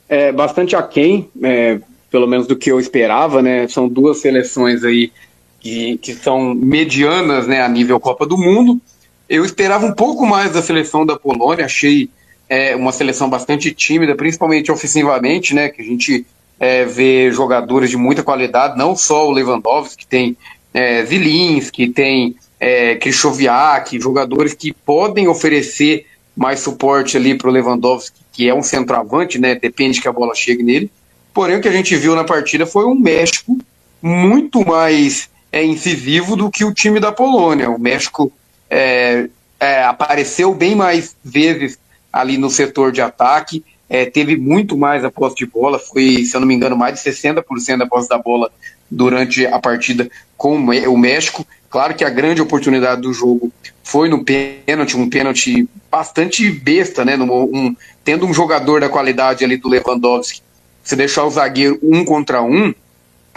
é, bastante aquém, é, pelo menos do que eu esperava, né? São duas seleções aí que, que são medianas, né, a nível Copa do Mundo. Eu esperava um pouco mais da seleção da Polônia, achei é, uma seleção bastante tímida, principalmente ofensivamente, né? Que a gente é, vê jogadores de muita qualidade, não só o Lewandowski, que tem é, Zilinski, tem é, Krychowiak, jogadores que podem oferecer mais suporte ali para o Lewandowski, que é um centroavante, né? Depende que a bola chegue nele. Porém, o que a gente viu na partida foi um México muito mais é, incisivo do que o time da Polônia. O México é, é, apareceu bem mais vezes ali no setor de ataque, é, teve muito mais a posse de bola, foi, se eu não me engano, mais de 60% da posse da bola durante a partida com o México. Claro que a grande oportunidade do jogo foi no pênalti, um pênalti bastante besta, né? Um, tendo um jogador da qualidade ali do Lewandowski, se deixar o zagueiro um contra um,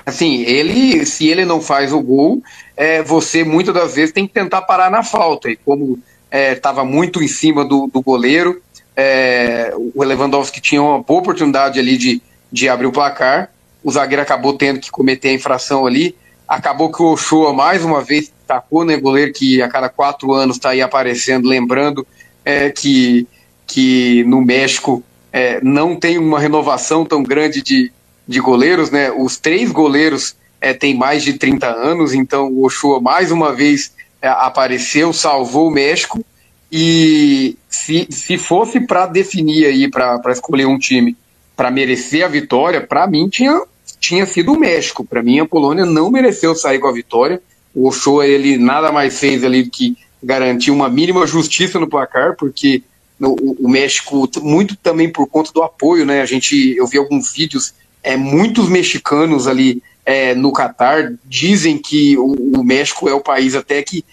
assim, ele, se ele não faz o gol, é, você muitas das vezes tem que tentar parar na falta. E como estava é, muito em cima do, do goleiro, é, o Lewandowski tinha uma boa oportunidade ali de, de abrir o placar, o zagueiro acabou tendo que cometer a infração ali, Acabou que o Ochoa mais uma vez tacou, né? Goleiro que a cada quatro anos está aí aparecendo, lembrando é, que, que no México é, não tem uma renovação tão grande de, de goleiros, né? Os três goleiros é, têm mais de 30 anos, então o Ochoa mais uma vez é, apareceu, salvou o México. E se, se fosse para definir aí, para escolher um time para merecer a vitória, para mim tinha tinha sido o México. Para mim, a Polônia não mereceu sair com a vitória. O Ochoa, ele nada mais fez ali que garantir uma mínima justiça no placar, porque o, o, México, muito também por conta do apoio, né? A gente, eu vi alguns vídeos, é, muitos mexicanos ali é, no Catar dizem que o, o, México é o país até que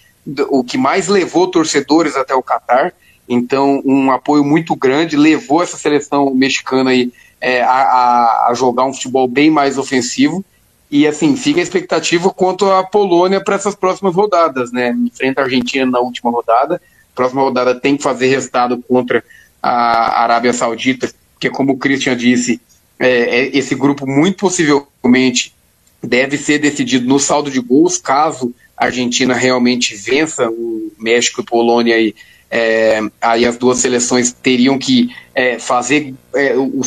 o que mais levou torcedores até o Catar. Então, um apoio muito grande levou essa seleção mexicana aí é, a, a, jogar um futebol bem mais ofensivo. E assim, fica a expectativa quanto à Polônia para essas próximas rodadas, né? Enfrenta a Argentina na última rodada. Próxima rodada tem que fazer resultado contra a Arábia Saudita, porque como o Christian disse, é, é, esse grupo muito possivelmente deve ser decidido no saldo de gols, caso a Argentina realmente vença o México e Polônia aí é, aí as duas seleções teriam que é, fazer é, um,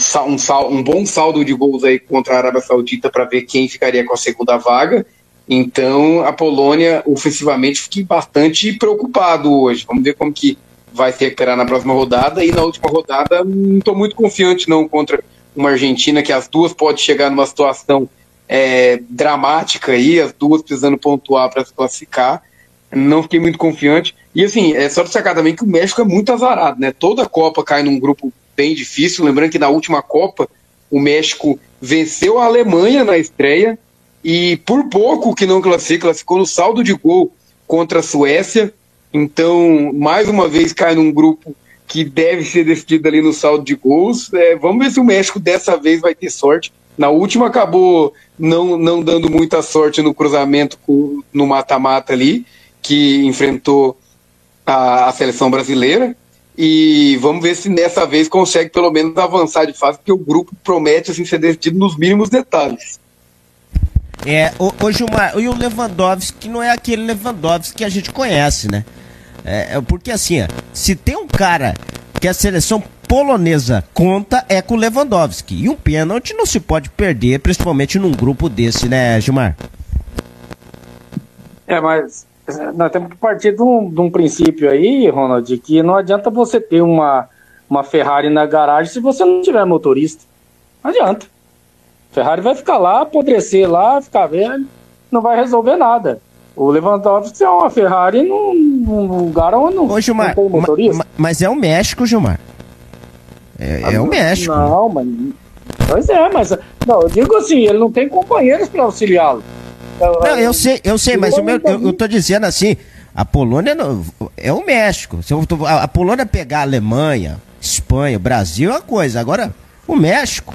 um, bom saldo de gols aí contra a Arábia Saudita para ver quem ficaria com a segunda vaga. Então a Polônia ofensivamente fiquei bastante preocupado hoje. Vamos ver como que vai se recuperar na próxima rodada. E na última rodada não estou muito confiante não contra uma Argentina que as duas pode chegar numa situação é, dramática aí, as duas precisando pontuar para se classificar não fiquei muito confiante. E assim, é só destacar também que o México é muito azarado, né? Toda Copa cai num grupo bem difícil. Lembrando que na última Copa o México venceu a Alemanha na estreia e por pouco que não classifica, classificou no saldo de gol contra a Suécia. Então, mais uma vez cai num grupo que deve ser decidido ali no saldo de gols. É, vamos ver se o México dessa vez vai ter sorte. Na última acabou não, não dando muita sorte no cruzamento no mata-mata ali que enfrentou a, a, seleção brasileira. E vamos ver se nessa vez consegue pelo menos avançar de fase, porque o grupo promete assim, ser decidido nos mínimos detalhes. É, hoje uma, e o Lewandowski não é aquele Lewandowski que a gente conhece, né? É, é, porque assim, ó, se tem um cara que a seleção polonesa conta é com o Lewandowski. E um pênalti não se pode perder, principalmente num grupo desse, né, Gilmar? É, mas nós temos que partir de um, de um princípio aí, Ronald, que não adianta você ter uma, uma Ferrari na garagem se você não tiver motorista. Não adianta. Ferrari vai ficar lá, apodrecer lá, ficar velho, não vai resolver nada. O Lewandowski é uma Ferrari num, num lugar onde não, Ô, Gilmar, não tem motorista. Ma, mas é o México, Gilmar. É, é o México. Não, mas. Pois é, mas. Não, eu digo assim, ele não tem companheiros para auxiliá-lo. Não, eu sei, eu sei, mas o meu, eu, eu tô dizendo assim, a Polônia não, é o México. Se eu, a Polônia pegar a Alemanha, Espanha, Brasil é uma coisa. Agora, o México.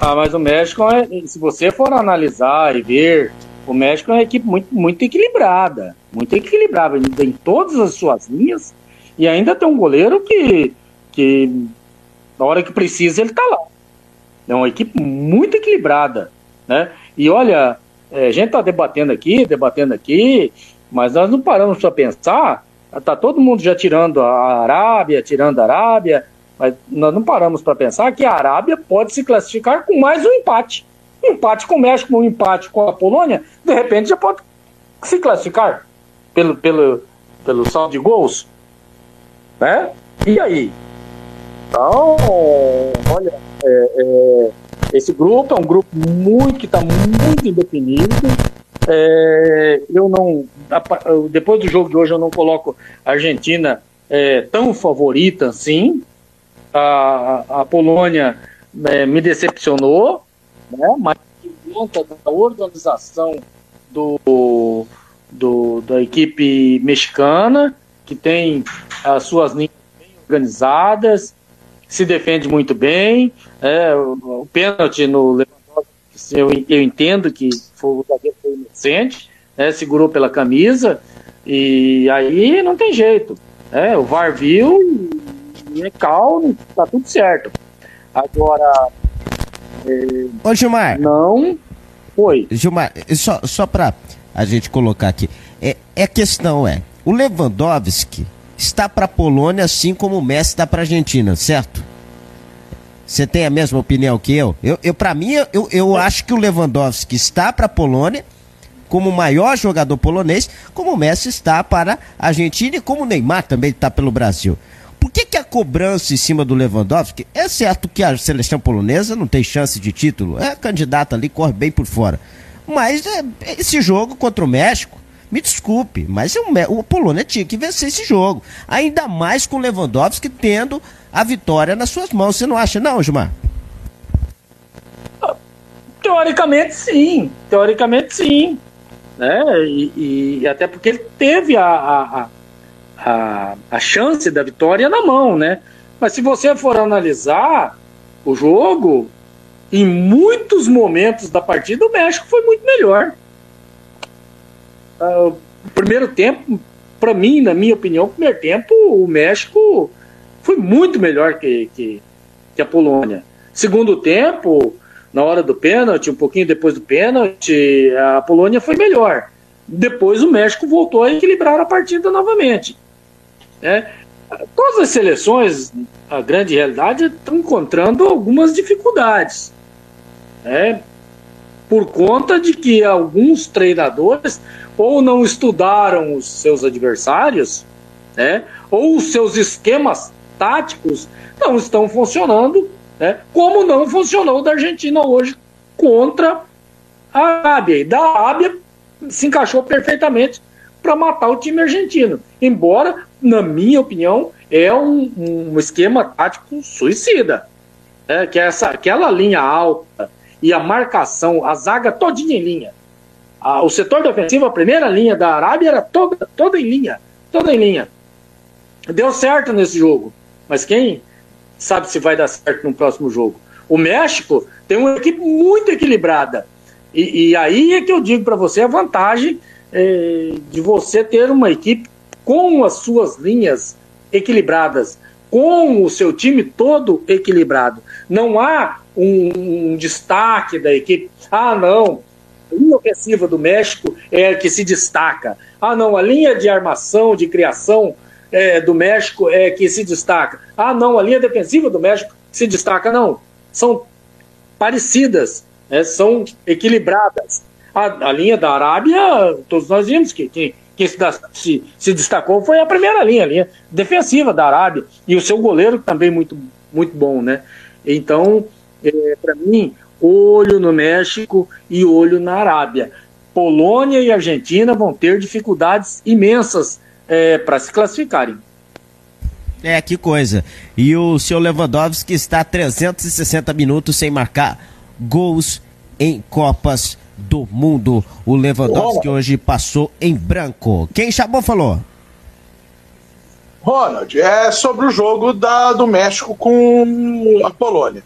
Ah, mas o México, é, se você for analisar e ver, o México é uma equipe muito, muito equilibrada. Muito equilibrada em todas as suas linhas. E ainda tem um goleiro que, que na hora que precisa, ele tá lá. É uma equipe muito equilibrada, né? E olha, é, a gente está debatendo aqui, debatendo aqui, mas nós não paramos para pensar. Está todo mundo já tirando a Arábia, tirando a Arábia, mas nós não paramos para pensar que a Arábia pode se classificar com mais um empate. Um empate com o México, um empate com a Polônia, de repente já pode se classificar pelo, pelo, pelo saldo de gols. Né? E aí? Então, olha, é, é esse grupo é um grupo muito que está muito indefinido. É, eu não, depois do jogo de hoje eu não coloco a Argentina é, tão favorita assim, a, a Polônia é, me decepcionou, né? mas por conta da organização do, do, da equipe mexicana, que tem as suas linhas bem organizadas, se defende muito bem. É, o, o pênalti no Lewandowski, eu, eu entendo que foi, o zagueiro foi inocente, né, segurou pela camisa, e aí não tem jeito. É, o VAR viu e, é calmo, tá tudo certo. Agora. É, Ô Gilmar. Não. Foi. Gilmar, só, só pra a gente colocar aqui. É, é questão é, o Lewandowski está para a Polônia assim como o Messi está para a Argentina, certo? Você tem a mesma opinião que eu? Eu, eu para mim, eu, eu acho que o Lewandowski está para a Polônia como o maior jogador polonês, como o Messi está para a Argentina e como o Neymar também está pelo Brasil. Por que, que a cobrança em cima do Lewandowski? É certo que a seleção polonesa não tem chance de título, é candidata ali, corre bem por fora. Mas é, esse jogo contra o México, me desculpe, mas o, Polônia tinha que vencer esse jogo. Ainda mais com Lewandowski tendo a vitória nas suas mãos. Você não acha, não, Gilmar? Teoricamente, sim. Teoricamente, sim. Né? E, e até porque ele teve a, a, a, a chance da vitória na mão, né? Mas se você for analisar o jogo, em muitos momentos da partida, o México foi muito melhor. O primeiro tempo, para mim, na minha opinião, primeiro tempo, o México foi muito melhor que, que, que, a Polônia. Segundo tempo, na hora do pênalti, um pouquinho depois do pênalti, a Polônia foi melhor. Depois o México voltou a equilibrar a partida novamente. É, todas as seleções, a grande realidade, estão encontrando algumas dificuldades né? por conta de que alguns treinadores ou não estudaram os seus adversários, né? ou os seus esquemas táticos não estão funcionando, né? como não funcionou da Argentina hoje contra a Arábia. E da Arábia se encaixou perfeitamente para matar o time argentino. Embora, na minha opinião, é um, um esquema tático suicida. É, que essa, aquela linha alta e a marcação, a zaga todinha em linha. A, o setor defensivo, a primeira linha da Arábia era toda, toda em linha, toda em linha. Deu certo nesse jogo, mas quem sabe se vai dar certo no próximo jogo? O México tem uma equipe muito equilibrada. E, e aí é que eu digo para você a vantagem é, de você ter uma equipe com as suas linhas equilibradas, com o seu time todo equilibrado. Não há um, um destaque da equipe. Ah, não, linha ofensiva do México é que se destaca. Ah, não, a linha de armação, de criação é, do México é que se destaca. Ah, não, a linha defensiva do México se destaca. Não, são parecidas, né, são equilibradas. A, a, linha da Arábia, todos nós vimos que, que quem se, se, se, destacou foi a primeira linha, a linha defensiva da Arábia, e o seu goleiro também muito, muito bom, né? Então, é, para mim, olho no México e olho na Arábia. Polônia e Argentina vão ter dificuldades imensas é, para se classificarem. É, que coisa. E o seu Lewandowski está 360 minutos sem marcar gols em Copas do Mundo. O Lewandowski hoje passou em branco. Quem chamou falou? Ronald, é sobre o jogo da, do México com a Polônia.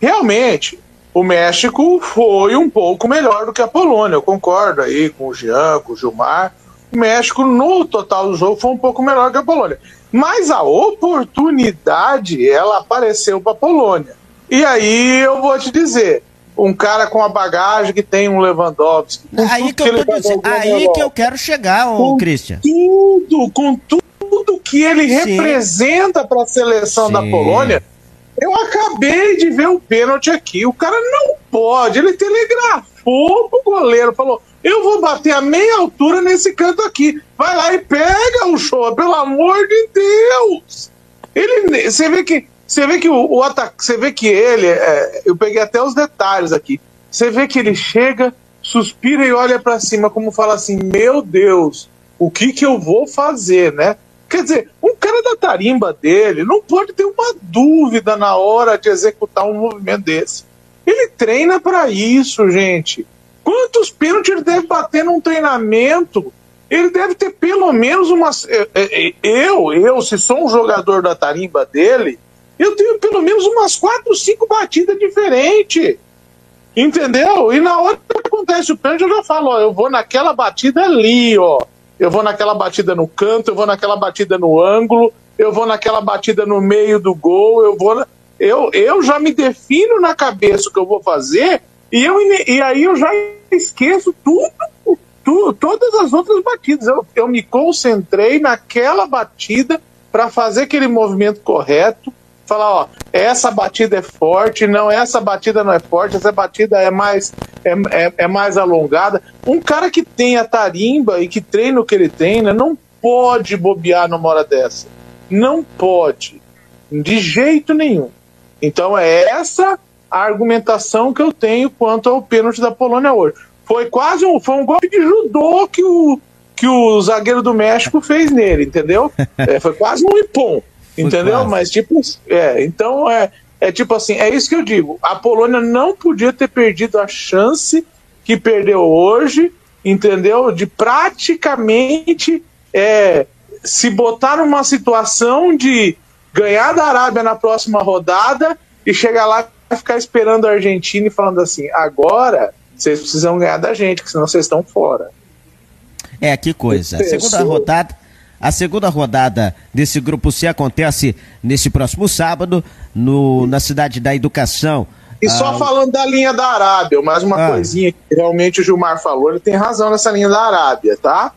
Realmente, o México foi um pouco melhor do que a Polônia, eu concordo aí com o Jean, com o Gilmar. O México, no total do jogo, foi um pouco melhor que a Polônia. Mas a oportunidade, ela apareceu para a Polônia. E aí eu vou te dizer, um cara com a bagagem que tem um Lewandowski. Aí, que, eu, que dizendo, aí que eu quero chegar, ô, Christian. Tudo, com tudo que ele Sim. representa para a seleção Sim. da Polônia, eu acabei de ver um pênalti aqui. O cara não pode. Ele telegrafou pro goleiro. Falou: Eu vou bater a meia altura nesse canto aqui. Vai lá e pega o show, pelo amor de Deus. Ele, você vê que, você vê que o, o ataque, você vê que ele, é, eu peguei até os detalhes aqui. Você vê que ele chega, suspira e olha para cima, como fala assim: Meu Deus, o que que eu vou fazer, né? Quer dizer, um cara da tarimba dele não pode ter uma dúvida na hora de executar um movimento desse. Ele treina para isso, gente. Quantos pênaltis ele deve bater num treinamento? Ele deve ter pelo menos umas. É, é, é, eu, eu, se sou um jogador da tarimba dele, eu tenho pelo menos umas quatro, cinco batidas diferentes. Entendeu? E na hora que acontece o pênalti, eu já falo, ó, eu vou naquela batida ali, ó. Eu vou naquela batida no canto, eu vou naquela batida no ângulo, eu vou naquela batida no meio do gol, eu vou. Na eu, eu já me defino na cabeça o que eu vou fazer e, eu, e aí eu já esqueço tudo, tudo todas as outras batidas. Eu, eu me concentrei naquela batida para fazer aquele movimento correto, falar, ó, essa batida é forte, não, essa batida não é forte, essa batida é mais, é, é, é mais alongada. Um cara que tem a tarimba e que treina o que ele treina, não pode bobear numa hora dessa. Não pode. De jeito nenhum. Então é essa a argumentação que eu tenho quanto ao pênalti da Polônia hoje. Foi quase um, foi um golpe de judô que o, que o zagueiro do México fez nele, entendeu? É, foi quase um ipom, entendeu? Mas tipo, é, então é, é tipo assim, é isso que eu digo. A Polônia não podia ter perdido a chance que perdeu hoje, entendeu? De praticamente é, se botar numa situação de ganhar da Arábia na próxima rodada e chegar lá e ficar esperando a Argentina e falando assim: agora vocês precisam ganhar da gente, que senão vocês estão fora. É, que coisa. Segunda rodada. A segunda rodada desse grupo C acontece nesse próximo sábado, no, na cidade da Educação. E só ah, falando da linha da Arábia, mais uma ah. coisinha que realmente o Gilmar falou, ele tem razão nessa linha da Arábia, tá?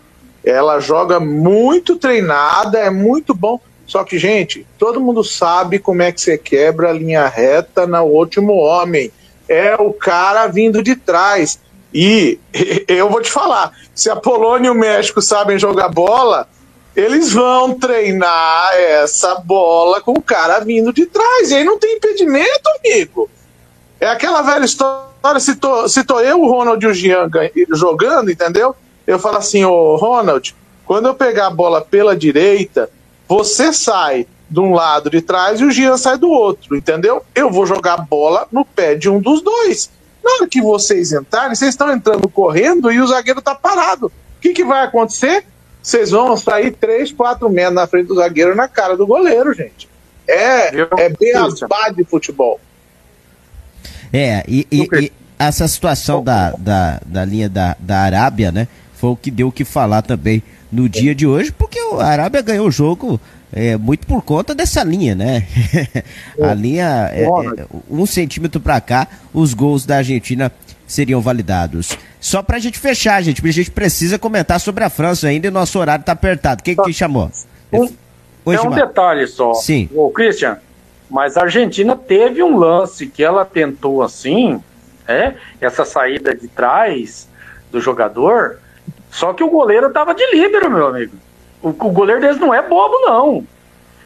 Ela joga muito treinada, é muito bom. Só que, gente, todo mundo sabe como é que você quebra a linha reta no último homem. É o cara vindo de trás. E eu vou te falar: se a Polônia e o México sabem jogar bola, eles vão treinar essa bola com o cara vindo de trás. E aí não tem impedimento, amigo. É aquela velha história. Se tô, se tô eu, o Ronald e o Jean jogando, entendeu? Eu falo assim, ô Ronald, quando eu pegar a bola pela direita, você sai de um lado de trás e o Gian sai do outro, entendeu? Eu vou jogar bola no pé de um dos dois. Na hora que vocês entrarem, vocês estão entrando correndo e o zagueiro está parado. O que, que vai acontecer? Vocês vão sair 3, 4 metros na frente do zagueiro na cara do goleiro, gente. É, é beabá de futebol. É, e, e, e, essa situação da, da, da linha da, da Arábia, né? Foi o que deu o que falar também no dia de hoje, porque a Arábia ganhou o jogo é, muito por conta dessa linha, né? a linha, é, é, um centímetro para cá, os gols da Argentina seriam validados. Só pra gente fechar, gente, porque a gente precisa comentar sobre a França ainda e nosso horário tá apertado. Quem que chamou? Um, Oi, tem um detalhe só. Sim. Ô, Christian, mas a Argentina teve um lance que ela tentou assim, é, essa saída de trás do jogador, só que o goleiro tava de líbero, meu amigo. O, o goleiro deles não é bobo, não.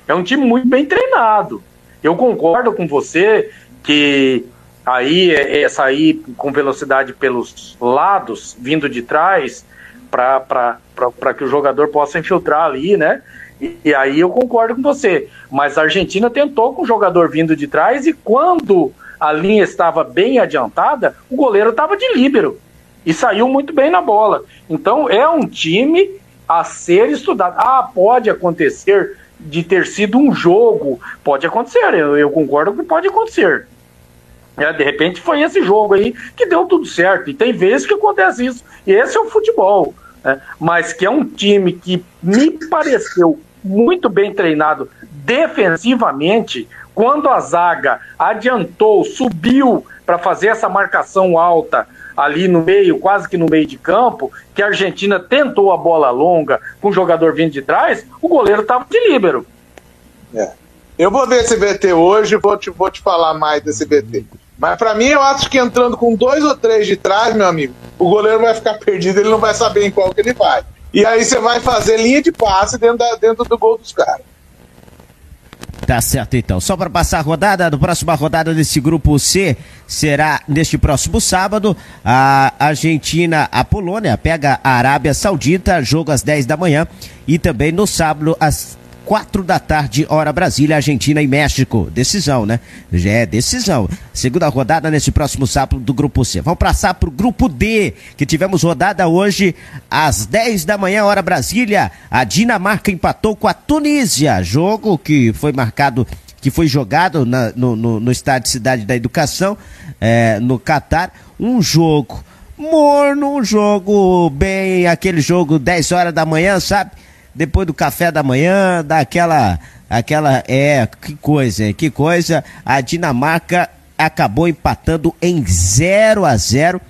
É um time muito bem treinado. Eu concordo com você que aí é, é sair com velocidade pelos lados, vindo de trás, para que o jogador possa infiltrar ali, né? E, e, aí eu concordo com você. Mas a Argentina tentou com o jogador vindo de trás e quando a linha estava bem adiantada, o goleiro estava de líbero e saiu muito bem na bola. Então é um time a ser estudado. Ah, pode acontecer de ter sido um jogo, pode acontecer, eu, eu concordo que pode acontecer. É, de repente foi esse jogo aí que deu tudo certo. E tem vezes que acontece isso. E esse é o futebol. Né? Mas que é um time que me pareceu muito bem treinado defensivamente. Quando a zaga adiantou, subiu para fazer essa marcação alta ali no meio, quase que no meio de campo, que a Argentina tentou a bola longa com o jogador vindo de trás, o goleiro estava de líbero. É. Eu vou ver esse VT hoje vou te, vou te falar mais desse VT. Mas para mim, eu acho que entrando com dois ou três de trás, meu amigo, o goleiro vai ficar perdido, ele não vai saber em qual que ele vai. E aí você vai fazer linha de passe dentro, da, dentro do gol dos caras. Tá certo então. Só para passar a rodada, a próxima rodada desse grupo C será neste próximo sábado. A Argentina, a Polônia pega a Arábia Saudita, jogo às 10 da manhã. E também no sábado, às quatro da tarde, hora Brasília, Argentina e México. Decisão, né? Já é decisão. Segunda rodada nesse próximo sábado do grupo C. Vamos passar pro grupo D, que tivemos rodada hoje às 10 da manhã, hora Brasília. A Dinamarca empatou com a Tunísia. Jogo que foi marcado que foi jogado na, no, no, no, estádio Cidade da Educação, é, no Catar. Um jogo morno, um jogo bem, aquele jogo 10 horas da manhã, sabe? Depois do café da manhã, daquela aquela é que coisa, que coisa. A Dinamarca acabou empatando em 0 a 0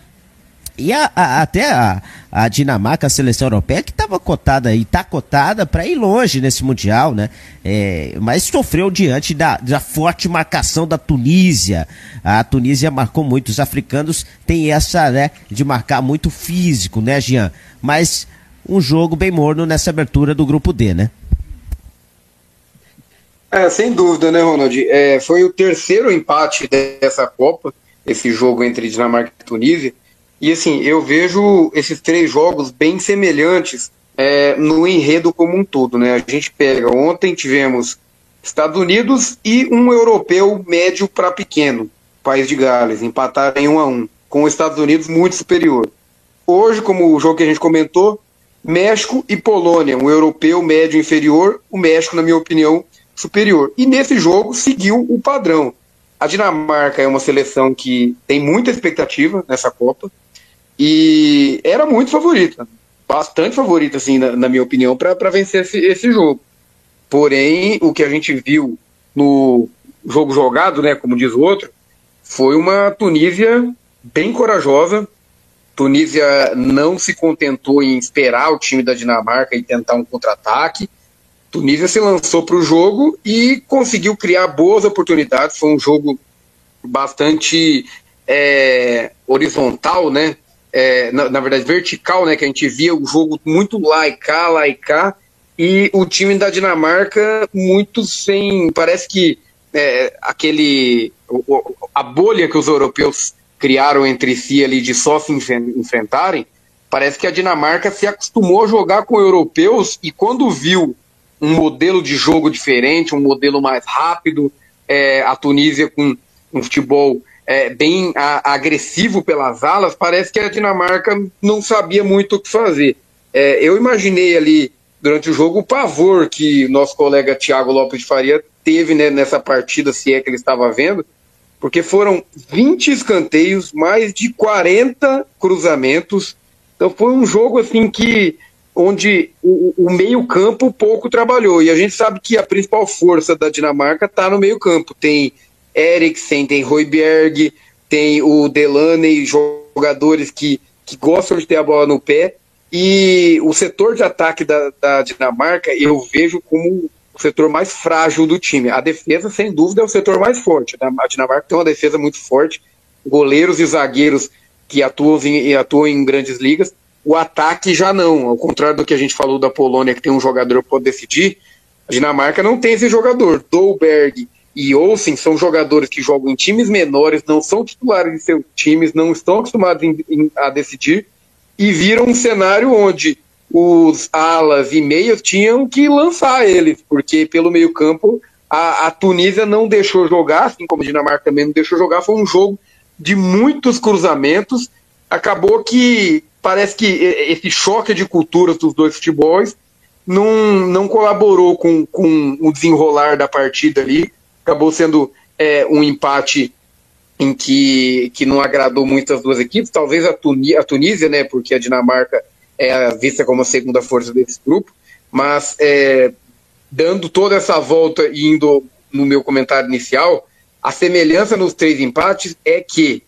e a, a, até a, a, Dinamarca, a seleção europeia, que estava cotada e está cotada para ir longe nesse Mundial, né? É, mas sofreu diante da, da, forte marcação da Tunísia. A Tunísia marcou muito, os africanos têm essa, né, de marcar muito físico, né, Jean? Mas um jogo bem morno nessa abertura do grupo D, né? É, sem dúvida, né, Ronald? É, foi o terceiro empate dessa Copa, esse jogo entre Dinamarca e Tunísia. E assim, eu vejo esses três jogos bem semelhantes é, no enredo como um todo, né? A gente pega, ontem tivemos Estados Unidos e um europeu médio para pequeno, País de Gales, empataram em um a um, com os Estados Unidos muito superior. Hoje, como o jogo que a gente comentou, México e Polônia, um europeu médio inferior, o México, na minha opinião, superior. E nesse jogo seguiu o padrão. A Dinamarca é uma seleção que tem muita expectativa nessa Copa e era muito favorita, bastante favorita, assim, na, na minha opinião, para vencer esse, esse jogo. Porém, o que a gente viu no jogo jogado, né, como diz o outro, foi uma Tunísia bem corajosa, Tunísia não se contentou em esperar o time da Dinamarca e tentar um contra-ataque. Tunísia se lançou para o jogo e conseguiu criar boas oportunidades. Foi um jogo bastante é, horizontal, né? É, na, na, verdade, vertical, né? Que a gente via o jogo muito lá e. E o time da Dinamarca muito sem. Parece que é, aquele. A bolha que os europeus criaram entre si ali de só se enfrentarem, parece que a Dinamarca se acostumou a jogar com europeus e quando viu um modelo de jogo diferente, um modelo mais rápido, é, a Tunísia com um futebol é, bem a, agressivo pelas alas, parece que a Dinamarca não sabia muito o que fazer. É, eu imaginei ali durante o jogo o pavor que nosso colega Thiago Lopes de Faria teve né, nessa partida, se é que ele estava vendo, porque foram 20 escanteios, mais de 40 cruzamentos. Então foi um jogo assim que onde o, o meio-campo pouco trabalhou. E a gente sabe que a principal força da Dinamarca está no meio-campo. Tem Eriksen, tem Royberg, tem o Delaney, jogadores que, que gostam de ter a bola no pé. E o setor de ataque da, da Dinamarca eu vejo como o setor mais frágil do time. A defesa, sem dúvida, é o setor mais forte. Né? A Dinamarca tem uma defesa muito forte, goleiros e zagueiros que atuam em, atuam em grandes ligas. O ataque já não, ao contrário do que a gente falou da Polônia, que tem um jogador que pode decidir, a Dinamarca não tem esse jogador. Dolberg e Olsen são jogadores que jogam em times menores, não são titulares de seus times, não estão acostumados em, em, a decidir, e viram um cenário onde os alas e meias tinham que lançar eles, porque pelo meio campo a, a, Tunísia não deixou jogar, assim como a Dinamarca também não deixou jogar, foi um jogo de muitos cruzamentos, acabou que parece que esse choque de culturas dos dois futebols não, não colaborou com, com o desenrolar da partida ali, acabou sendo é, um empate em que, que não agradou muito as duas equipes, talvez a, Tuní a Tunísia, né, porque a Dinamarca é vista como a segunda força desse grupo, mas é, dando toda essa volta e indo no meu comentário inicial, a semelhança nos três empates é que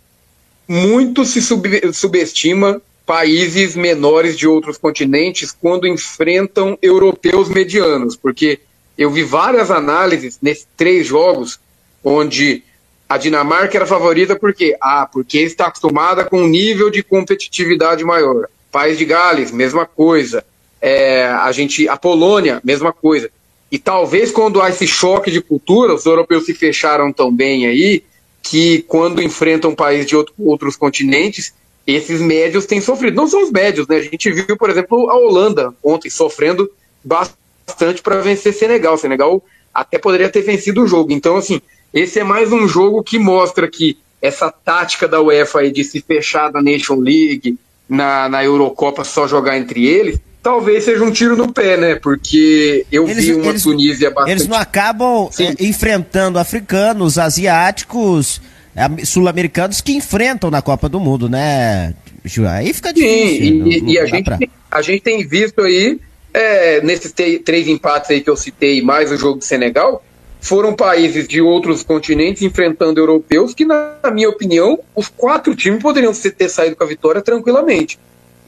muito se sub subestima países menores de outros continentes quando enfrentam europeus medianos, porque eu vi várias análises nesses três jogos onde a Dinamarca era favorita porque ah, porque está acostumada com um nível de competitividade maior. País de Gales, mesma coisa. É, a gente, a Polônia, mesma coisa. E talvez quando há esse choque de cultura, os europeus se fecharam tão bem aí, que quando enfrentam um país de outro, outros continentes, esses médios têm sofrido. Não são os médios, né? A gente viu, por exemplo, a Holanda ontem sofrendo bastante para vencer Senegal. Senegal até poderia ter vencido o jogo. Então, assim, esse é mais um jogo que mostra que essa tática da UEFA de se fechar da Nation League, na, na Eurocopa só jogar entre eles, talvez seja um tiro no pé, né? Porque eu eles, vi uma eles, Tunísia bastante. Eles não acabam Sim. Eh, enfrentando africanos, asiáticos, sul-americanos que enfrentam na Copa do Mundo, né? Aí fica difícil. Sim, e, não, e a, gente, pra... a gente tem visto aí, é, nesses três empates aí que eu citei, mais o jogo de Senegal, foram países de outros continentes enfrentando europeus que, na minha opinião, os quatro times poderiam ter saído com a vitória tranquilamente.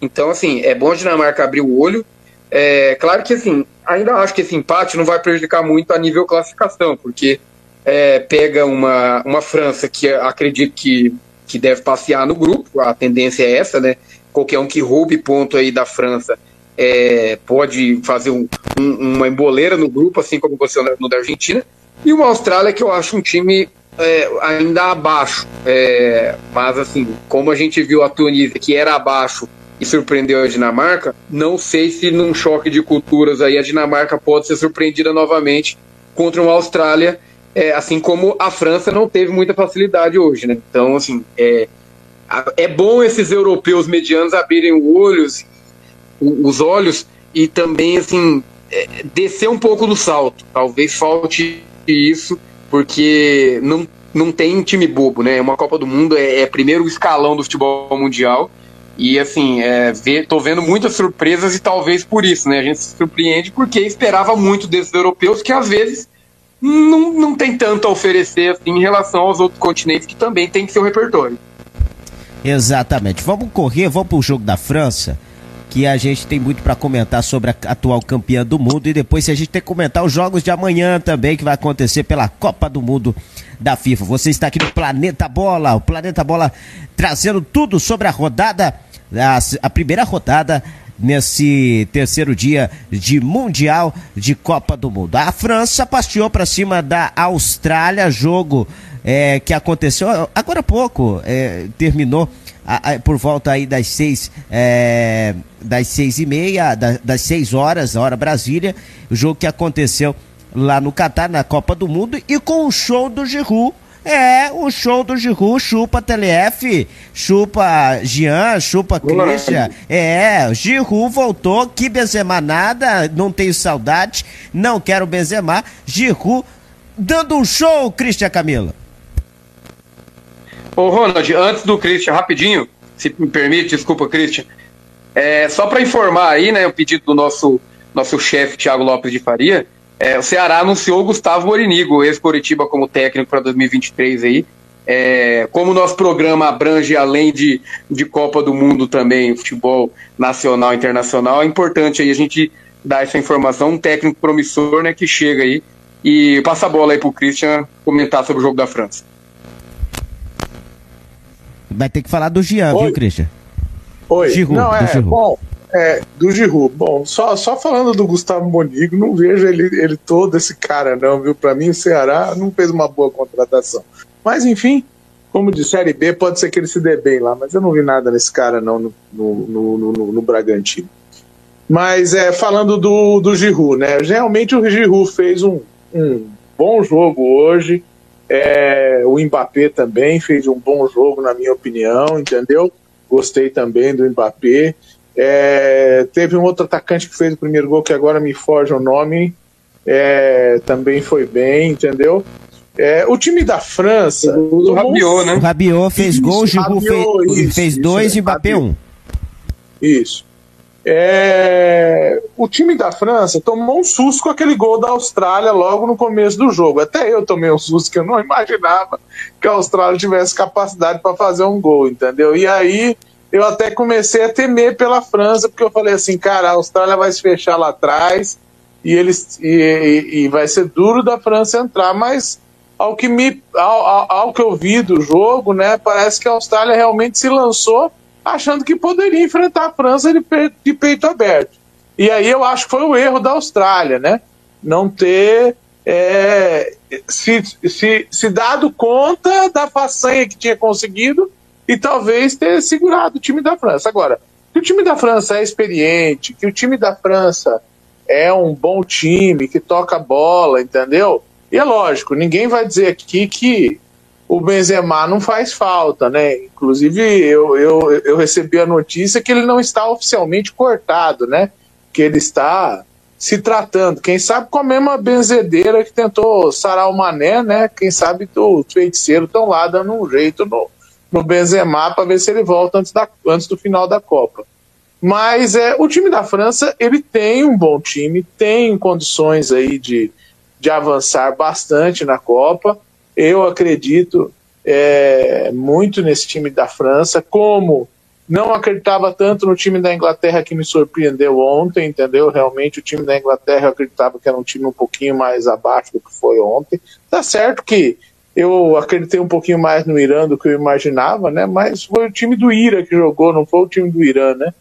Então, assim, é bom a Dinamarca abrir o olho. É, claro que, assim, ainda acho que esse empate não vai prejudicar muito a nível classificação, porque é, pega uma, uma França que acredito que, que deve passear no grupo, a tendência é essa, né? Qualquer um que roube ponto aí da França é, pode fazer um, um, uma emboleira no grupo, assim como você no da Argentina. E uma Austrália que eu acho um time é, ainda abaixo. É, mas assim, como a gente viu a Tunísia, que era abaixo e surpreendeu a Dinamarca, não sei se num choque de culturas aí a Dinamarca pode ser surpreendida novamente contra uma Austrália, é, assim como a França não teve muita facilidade hoje, né? Então, assim, é, é bom esses europeus medianos abrirem os olhos, os olhos e também, assim, é, descer um pouco do salto. Talvez falte isso, porque não, não tem time bobo, né? Uma Copa do Mundo é, é primeiro escalão do futebol mundial. E assim, é, ver, tô vendo muitas surpresas e talvez por isso, né? A gente se surpreende porque esperava muito desses europeus que às vezes não, não tem tanto a oferecer assim, em relação aos outros continentes que também tem seu repertório. Exatamente. Vamos correr, vamos pro jogo da França que a gente tem muito para comentar sobre a atual campeã do mundo e depois se a gente tem que comentar os jogos de amanhã também que vai acontecer pela Copa do Mundo da FIFA. Você está aqui no Planeta Bola, o Planeta Bola trazendo tudo sobre a rodada, a, a primeira rodada nesse terceiro dia de Mundial de Copa do Mundo. A França passeou para cima da Austrália, jogo é, que aconteceu agora há pouco, é, terminou a, a, por volta aí das seis, é, das seis e meia, da, das seis horas, hora Brasília, o jogo que aconteceu lá no Catar, na Copa do Mundo, e com o show do Giroud. É, o show do Giroud, chupa TLF, chupa Jean, chupa Christian. É, Giroud voltou, que Benzema nada, não tenho saudade, não quero Benzema. Giroud dando um show, Christian Camila. Ô, Ronald, antes do Christian, rapidinho, se me permite, desculpa, Christian. É, só para informar aí, né, o pedido do nosso, nosso chefe, Thiago Lopes de Faria, é, o Ceará anunciou o Gustavo Morinigo, ex-Coritiba, como técnico para 2023 aí. É, como o nosso programa abrange além de, de Copa do Mundo também, futebol nacional e internacional, é importante aí a gente dar essa informação, um técnico promissor, né, que chega aí e passa a bola aí pro Christian comentar sobre o jogo da França. Vai ter que falar do Jean, Oi. viu, Christian? Oi. Giroud, não, é, Giroud. bom, é, do Giroud. Bom, só, só falando do Gustavo Monigo, não vejo ele, ele todo esse cara, não, viu? Para mim, o Ceará não fez uma boa contratação. Mas, enfim, como de Série B, pode ser que ele se dê bem lá, mas eu não vi nada nesse cara, não, no, no, no, no, no Bragantino. Mas, é, falando do, do Giroud, né? Realmente o Giroud fez um, um bom jogo hoje. É, o Mbappé também fez um bom jogo, na minha opinião, entendeu? Gostei também do Mbappé. É, teve um outro atacante que fez o primeiro gol, que agora me foge o nome, é, também foi bem, entendeu? É, o time da França. O Rabiot, né? O Rabiot fez isso, gol, o Giroud fez, fez dois e Mbappé um. Isso. É... O time da França tomou um susto com aquele gol da Austrália logo no começo do jogo. Até eu tomei um susto que eu não imaginava que a Austrália tivesse capacidade para fazer um gol, entendeu? E aí eu até comecei a temer pela França, porque eu falei assim, cara, a Austrália vai se fechar lá atrás e eles e, e, e vai ser duro da França entrar, mas ao que me ao, ao, ao que eu vi do jogo, né, parece que a Austrália realmente se lançou achando que poderia enfrentar a França de peito, de peito aberto. E aí eu acho que foi o erro da Austrália, né? não ter é, se, se, se dado conta da façanha que tinha conseguido e talvez ter segurado o time da França. Agora, que o time da França é experiente, que o time da França é um bom time, que toca bola, entendeu? E é lógico, ninguém vai dizer aqui que o Benzema não faz falta, né? Inclusive, eu, eu, eu recebi a notícia que ele não está oficialmente cortado, né? Que ele está se tratando. Quem sabe com a mesma benzedeira que tentou sarar o Mané, né? Quem sabe os feiticeiros estão lá dando um jeito no, no Benzema para ver se ele volta antes, da, antes do final da Copa. Mas é, o time da França, ele tem um bom time, tem condições aí de, de avançar bastante na Copa. Eu acredito é, muito nesse time da França, como não acreditava tanto no time da Inglaterra que me surpreendeu ontem, entendeu? Realmente o time da Inglaterra eu acreditava que era um time um pouquinho mais abaixo do que foi ontem. Tá certo que eu acreditei um pouquinho mais no Irã do que eu imaginava, né? Mas foi o time do Ira que jogou, não foi o time do Irã, né?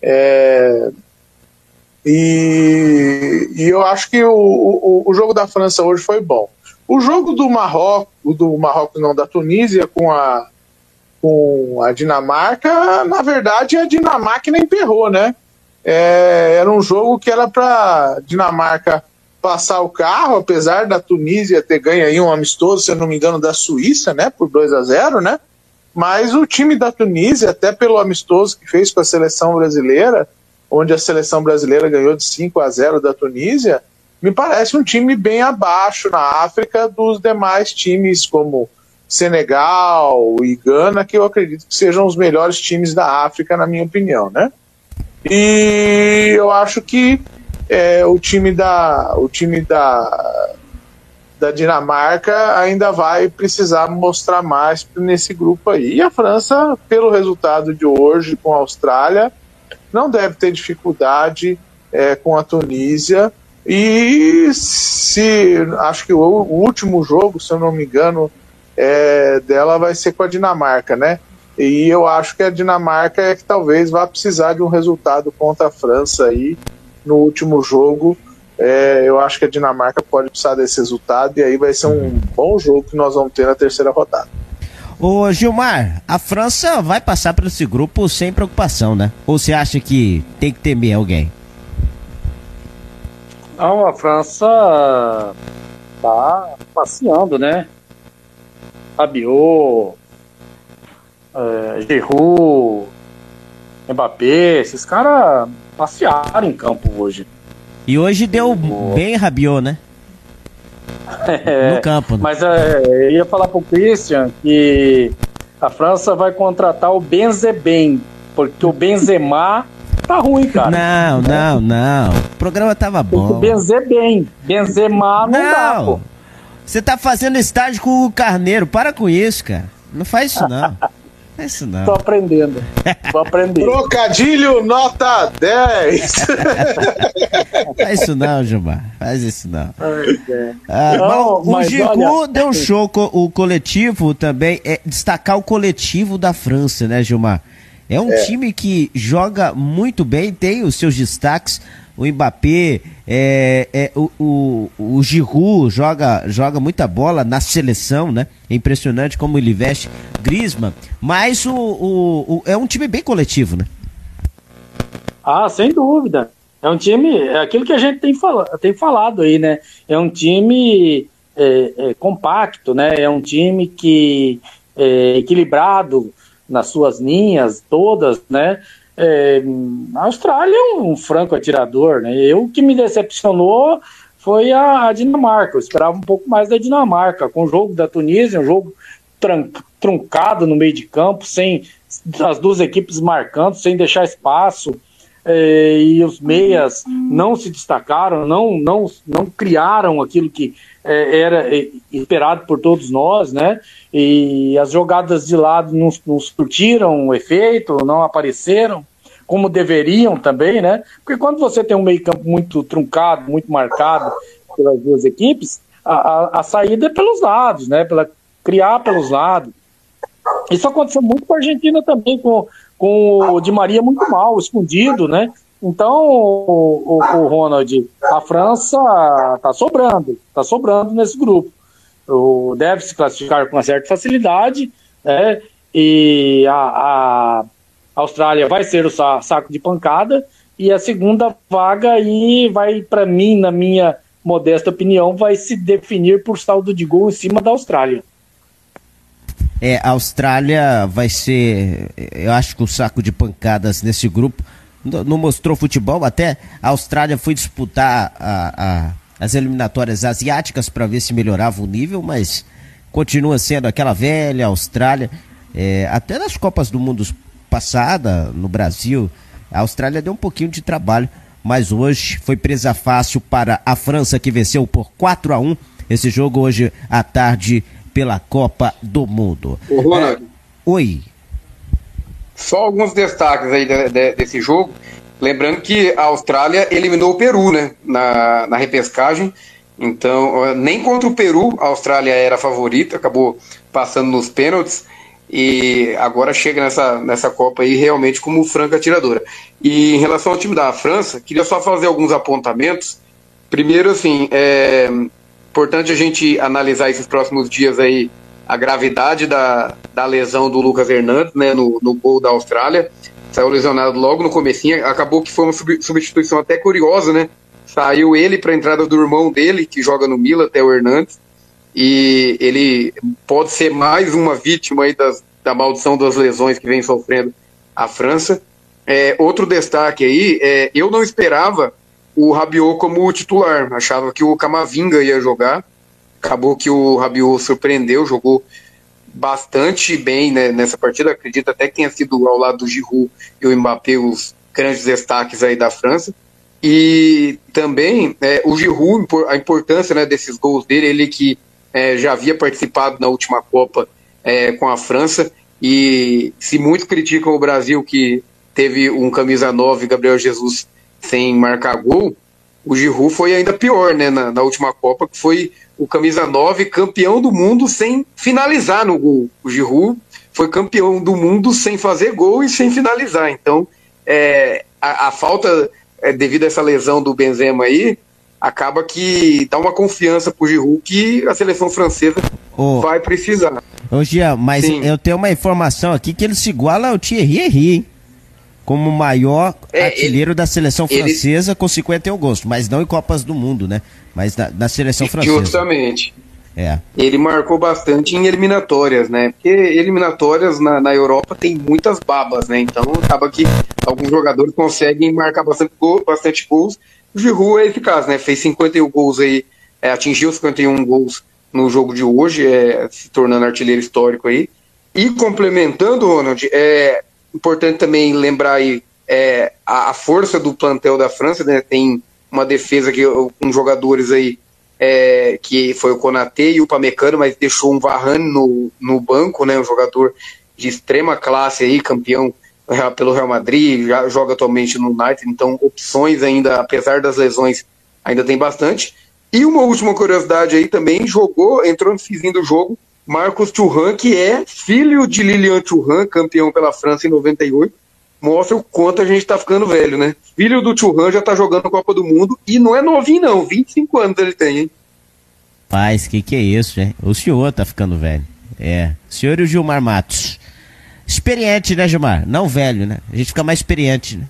É... E, e, eu acho que o, o, o jogo da França hoje foi bom. O jogo do Marrocos, do Marrocos não, da Tunísia com a com a Dinamarca, na verdade a Dinamarca nem emperrou, né? É, era um jogo que era para Dinamarca passar o carro, apesar da Tunísia ter ganho aí um amistoso, se eu não me engano, da Suíça, né, por 2 a 0, né? Mas o time da Tunísia, até pelo amistoso que fez com a seleção brasileira, onde a seleção brasileira ganhou de 5 a 0 da Tunísia, me parece um time bem abaixo na África dos demais times como Senegal e Gana, que eu acredito que sejam os melhores times da África, na minha opinião, né? E eu acho que é, o time da o time da da Dinamarca ainda vai precisar mostrar mais nesse grupo aí. E a França, pelo resultado de hoje com a Austrália, não deve ter dificuldade é, com a Tunísia. E se acho que o, último jogo, se eu não me engano, é, dela vai ser com a Dinamarca, né? E eu acho que a Dinamarca é que talvez vá precisar de um resultado contra a França aí no último jogo. É, eu acho que a Dinamarca pode precisar desse resultado e aí vai ser um bom jogo que nós vamos ter na terceira rodada. Ô Gilmar, a França vai passar por esse grupo sem preocupação, né? Ou você acha que tem que temer alguém? Não, a França tá passeando, né? Rabiot, é, Giroud, Mbappé, esses caras passearam em campo hoje. E hoje deu bem Rabiot, né? É, no campo. Né? Mas é, eu ia falar pro Christian que a França vai contratar o Benzebem, porque o Benzema tá ruim, cara. Não, não, não. O programa tava bom. Benzer bem. Benzema não, não dá, pô. Você tá fazendo estágio com o Carneiro. Para com isso, cara. Não faz isso, não. Faz isso não. Tô aprendendo. Tô aprendendo. Trocadilho nota 10. faz isso não, Gilmar. Faz isso não. Ah, não o Gigu deu um show, o coletivo também. É destacar o coletivo da França, né, Gilmar? É um é. time que joga muito bem, tem os seus destaques o Mbappé, é, é, o, o, o Giroud joga, joga muita bola na seleção, né? É impressionante como ele veste Griezmann, mas o, o, o, é um time bem coletivo, né? Ah, sem dúvida. É um time, é aquilo que a gente tem, fala, tem falado aí, né? É um time é, é, compacto, né? É um time que é equilibrado nas suas linhas todas, né? É, a Austrália é um, franco atirador, né? Eu, que me decepcionou foi a, a, Dinamarca. Eu esperava um pouco mais da Dinamarca, com o jogo da Tunísia, um jogo truncado no meio de campo, sem as duas equipes marcando, sem deixar espaço. É, e os meias não se destacaram, não, não, não criaram aquilo que é, era é, esperado por todos nós, né? E as jogadas de lado não, não surtiram o efeito, não apareceram como deveriam também, né? Porque quando você tem um meio-campo muito truncado, muito marcado pelas duas equipes, a, a, a, saída é pelos lados, né? Pela, criar pelos lados. Isso aconteceu muito com a Argentina também, com, com o Di Maria muito mal, escondido, né? Então, o, o, o Ronald, a França está sobrando, está sobrando nesse grupo. O, deve se classificar com uma certa facilidade, né? E a, a Austrália vai ser o saco de pancada e a segunda vaga aí vai para mim, na minha modesta opinião, vai se definir por saldo de gol em cima da Austrália. É, a Austrália vai ser, eu acho que o saco de pancadas nesse grupo não mostrou futebol, até a Austrália foi disputar a, a, as eliminatórias asiáticas para ver se melhorava o nível, mas continua sendo aquela velha Austrália. É, até nas Copas do Mundo passada, no Brasil, a Austrália deu um pouquinho de trabalho, mas hoje foi presa fácil para a França, que venceu por 4 a 1 esse jogo hoje à tarde pela Copa do Mundo. Ô, Ronald. É, oi. Só alguns destaques aí de, de, desse jogo. Lembrando que a Austrália eliminou o Peru, né? Na, na repescagem. Então, nem contra o Peru a Austrália era a favorita, acabou passando nos pênaltis e agora chega nessa, nessa Copa aí realmente como franca atiradora. E em relação ao time da França, queria só fazer alguns apontamentos. Primeiro, assim, é importante a gente analisar esses próximos dias aí a gravidade da, da lesão do Lucas Hernandes, né, no, no gol da Austrália. Saiu lesionado logo no comecinho, acabou que foi uma substituição até curiosa, né? Saiu ele para a entrada do irmão dele, que joga no Milan, até o Hernandes e ele pode ser mais uma vítima aí das, da maldição das lesões que vem sofrendo a França. É, outro destaque aí, é, eu não esperava o Rabiot como titular, achava que o Camavinga ia jogar, acabou que o Rabiot surpreendeu, jogou bastante bem né, nessa partida, acredito até que tenha sido ao lado do Giroud e o Mbappé os grandes destaques aí da França. E também é, o Giroud, a importância né, desses gols dele, ele que é, já havia participado na última Copa é, com a França, e se muito criticam o Brasil que teve um camisa 9, Gabriel Jesus, sem marcar gol, o Giroud foi ainda pior né, na, na última Copa, que foi o camisa 9 campeão do mundo sem finalizar no gol. O Giroud foi campeão do mundo sem fazer gol e sem finalizar. Então, é, a, a, falta, é, devido a essa lesão do Benzema aí, acaba que dá uma confiança pro Giroud que a seleção francesa oh. vai precisar. Ô Gia, mas Sim. eu tenho uma informação aqui que ele se iguala ao Thierry Henry, hein? Como o maior é, artilheiro ele, da seleção francesa ele, com 51 gols, mas não em Copas do Mundo, né? Mas na, na seleção francesa. Justamente. É. Ele marcou bastante em eliminatórias, né? Porque eliminatórias na, na Europa tem muitas babas, né? Então acaba que alguns jogadores conseguem marcar bastante, gol, bastante gols o Giroud é eficaz, né? Fez 51 gols aí, é, atingiu 51 gols no jogo de hoje, é, se tornando artilheiro histórico aí. E complementando, Ronald, é importante também lembrar aí é, a, a, força do plantel da França, né? Tem uma defesa que, com jogadores aí é, que foi o Konaté e o Pamecano, mas deixou um Varane no, no banco, né? Um jogador de extrema classe aí, campeão pelo Real Madrid, já joga atualmente no United, então opções ainda, apesar das lesões, ainda tem bastante. E uma última curiosidade aí também, jogou, entrou no fizinho do jogo, Marcos Thuram, que é filho de Lilian Thuram, campeão pela França em 98, mostra o quanto a gente tá ficando velho, né? Filho do Thuram já tá jogando a Copa do Mundo e não é novinho não, 25 anos ele tem, hein? Paz, que que é isso, hein? O senhor tá ficando velho. É, o senhor e o Gilmar Matos. Experiente, né, Gilmar? Não velho, né? A gente fica mais experiente, né?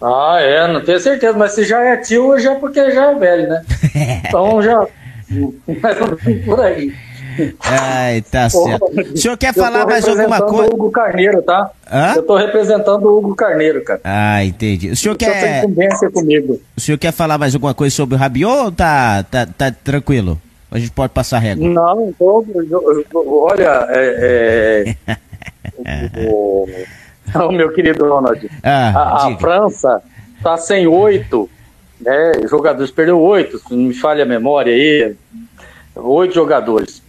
Ah, é, não tenho certeza, mas se já é tio, já é porque já é velho, né? então já. por aí. Ai, tá certo. O senhor quer falar mais alguma coisa? o Hugo Carneiro, tá? Hã? Eu tô representando o Hugo Carneiro, cara. Ah, entendi. O senhor quer. Tem incumbência comigo. O senhor quer falar mais alguma coisa sobre o Rabiot ou tá, tá, tá tranquilo? A gente pode passar régua. Não, tô, olha, é, é, o, o, meu querido Ronald, ah, a, a França está sem oito né, jogadores, perdeu oito, se não me falha a memória aí, oito jogadores.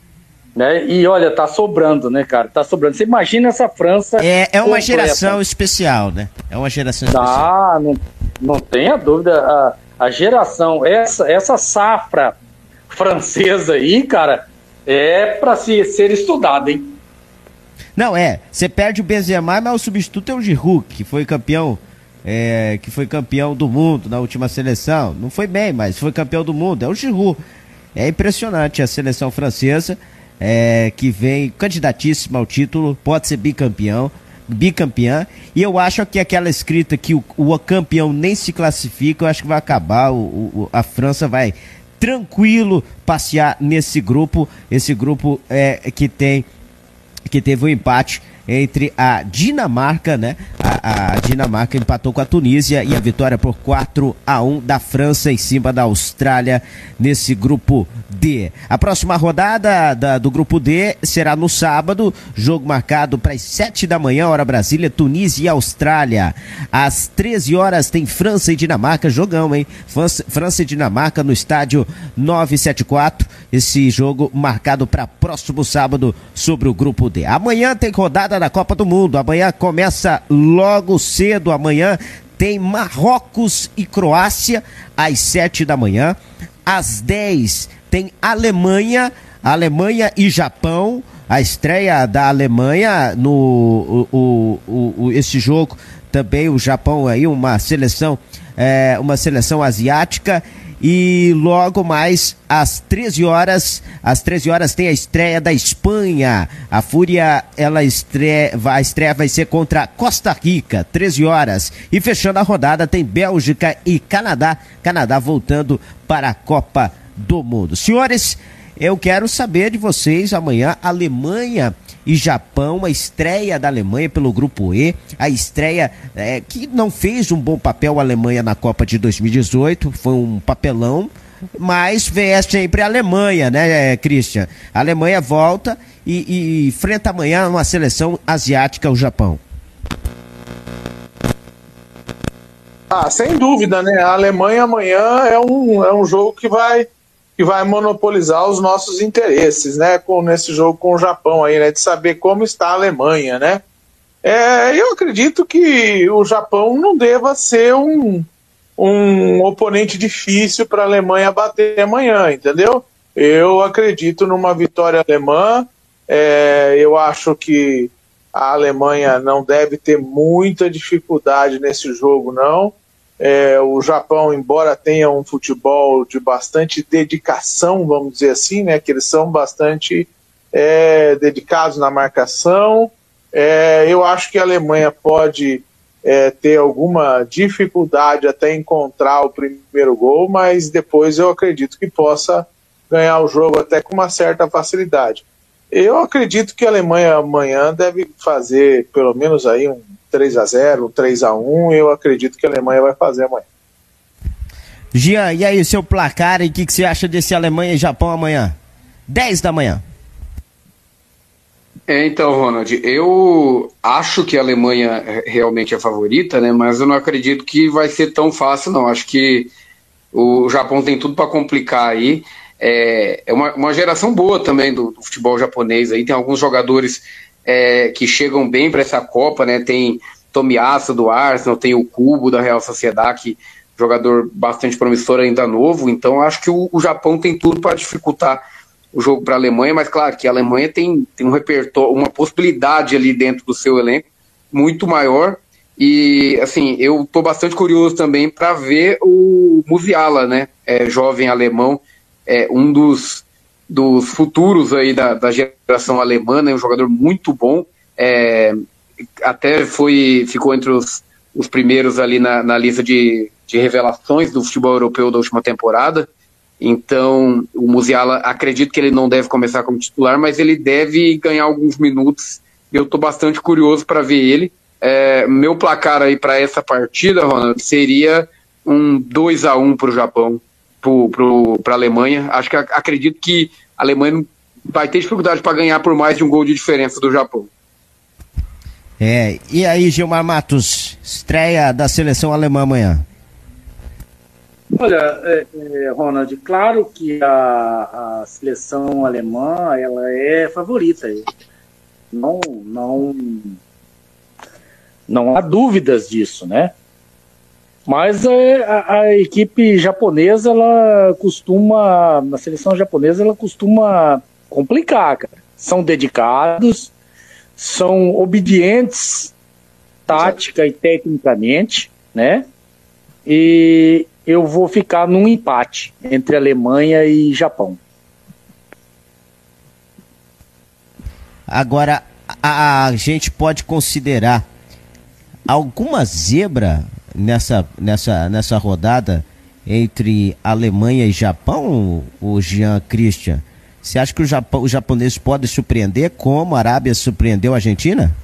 Né? E olha, tá sobrando, né, cara? Tá sobrando. Você imagina essa França. É, é uma geração especial, né? É uma geração especial. Ah, não, não tenha dúvida. A, a geração, essa, essa safra francesa aí, cara, é para se, ser estudada, hein? Não, é. Você perde o Benzema, mas o substituto é o Giroud, que foi campeão é, que foi campeão do mundo na última seleção. Não foi bem, mas foi campeão do mundo. É o Giroud. É impressionante a seleção francesa, é, que vem candidatíssima ao título, pode ser bicampeão, bicampeã. E eu acho que aquela escrita que o, o campeão nem se classifica, eu acho que vai acabar. O, o, a França vai tranquilo passear nesse grupo, esse grupo é, que tem que teve um empate entre a Dinamarca, né? A, a, Dinamarca empatou com a Tunísia e a vitória por 4 a 1 da França em cima da Austrália nesse grupo D. A próxima rodada da, do grupo D será no sábado, jogo marcado para as 7 da manhã, hora Brasília, Tunísia e Austrália. Às 13 horas tem França e Dinamarca, jogão, hein? França, França e Dinamarca no estádio 974. Esse jogo marcado para próximo sábado sobre o grupo D. Amanhã tem rodada da Copa do Mundo. Amanhã começa logo cedo. Amanhã tem Marrocos e Croácia às 7 da manhã. Às 10 tem Alemanha, Alemanha e Japão. A estreia da Alemanha no o, o, o, esse jogo também o Japão aí uma seleção é, uma seleção asiática e logo mais às 13 horas, às 13 horas tem a estreia da Espanha. A Fúria, ela estreia, a estreia vai ser contra Costa Rica, 13 horas. E fechando a rodada tem Bélgica e Canadá. Canadá voltando para a Copa do Mundo. Senhores, eu quero saber de vocês amanhã, Alemanha e Japão, a estreia da Alemanha pelo Grupo E, a estreia é, que não fez um bom papel a Alemanha na Copa de 2018, foi um papelão, mas vê sempre a Alemanha, né, Christian? A Alemanha volta e, e enfrenta amanhã uma seleção asiática, o Japão. Ah, sem dúvida, né? A Alemanha amanhã é um, é um jogo que vai que vai monopolizar os nossos interesses, né, com, nesse jogo com o Japão aí, né, de saber como está a Alemanha, né. É, eu acredito que o Japão não deva ser um, um oponente difícil para a Alemanha bater amanhã, entendeu? Eu acredito numa vitória alemã, é, eu acho que a Alemanha não deve ter muita dificuldade nesse jogo, não. É, o Japão, embora tenha um futebol de bastante dedicação, vamos dizer assim, né, que eles são bastante é, dedicados na marcação, é, eu acho que a Alemanha pode é, ter alguma dificuldade até encontrar o primeiro gol, mas depois eu acredito que possa ganhar o jogo até com uma certa facilidade. Eu acredito que a Alemanha amanhã deve fazer pelo menos aí um 3 a 0 3 a 1 eu acredito que a Alemanha vai fazer amanhã. Gian, e aí, seu placar e o que, que você acha desse Alemanha e Japão amanhã? 10 da manhã. É, então, Ronald, eu acho que a Alemanha realmente é favorita, né? Mas eu não acredito que vai ser tão fácil, não. Acho que o Japão tem tudo para complicar aí. É, é uma, uma, geração boa também do, do, futebol japonês aí. Tem alguns jogadores é, que chegam bem para essa Copa, né? Tem Tomiasso do Arsenal, tem o Cubo da Real Sociedade, que jogador bastante promissor ainda novo. Então acho que o, o Japão tem tudo para dificultar o jogo para a Alemanha, mas claro que a Alemanha tem, tem um repertório, uma possibilidade ali dentro do seu elenco muito maior. E assim, eu estou bastante curioso também para ver o Musiala, né? É, jovem alemão, é um dos dos futuros aí da, da geração alemã, né, um jogador muito bom, é, até foi ficou entre os, os primeiros ali na, na lista de, de revelações do futebol europeu da última temporada. Então, o Musiala, acredito que ele não deve começar como titular, mas ele deve ganhar alguns minutos. Eu estou bastante curioso para ver ele. É, meu placar aí para essa partida, Ronald, seria um 2 a 1 para o Japão para a Alemanha. Acho que acredito que a Alemanha vai ter dificuldade para ganhar por mais de um gol de diferença do Japão. É, e aí, Gilmar Matos, estreia da seleção alemã amanhã? Olha, é, é, Ronald, claro que a, a, seleção alemã ela é favorita. Não, não, não há dúvidas disso, né? Mas é, a, a, equipe japonesa, ela costuma, a seleção japonesa, ela costuma complicar, cara. São dedicados, são obedientes tática e tecnicamente, né? E eu vou ficar num empate entre Alemanha e Japão. Agora, a, a gente pode considerar alguma zebra nessa, nessa, nessa rodada entre Alemanha e Japão, o Jean Christian? Você acha que o Japão, os japoneses podem surpreender como a Arábia surpreendeu a Argentina?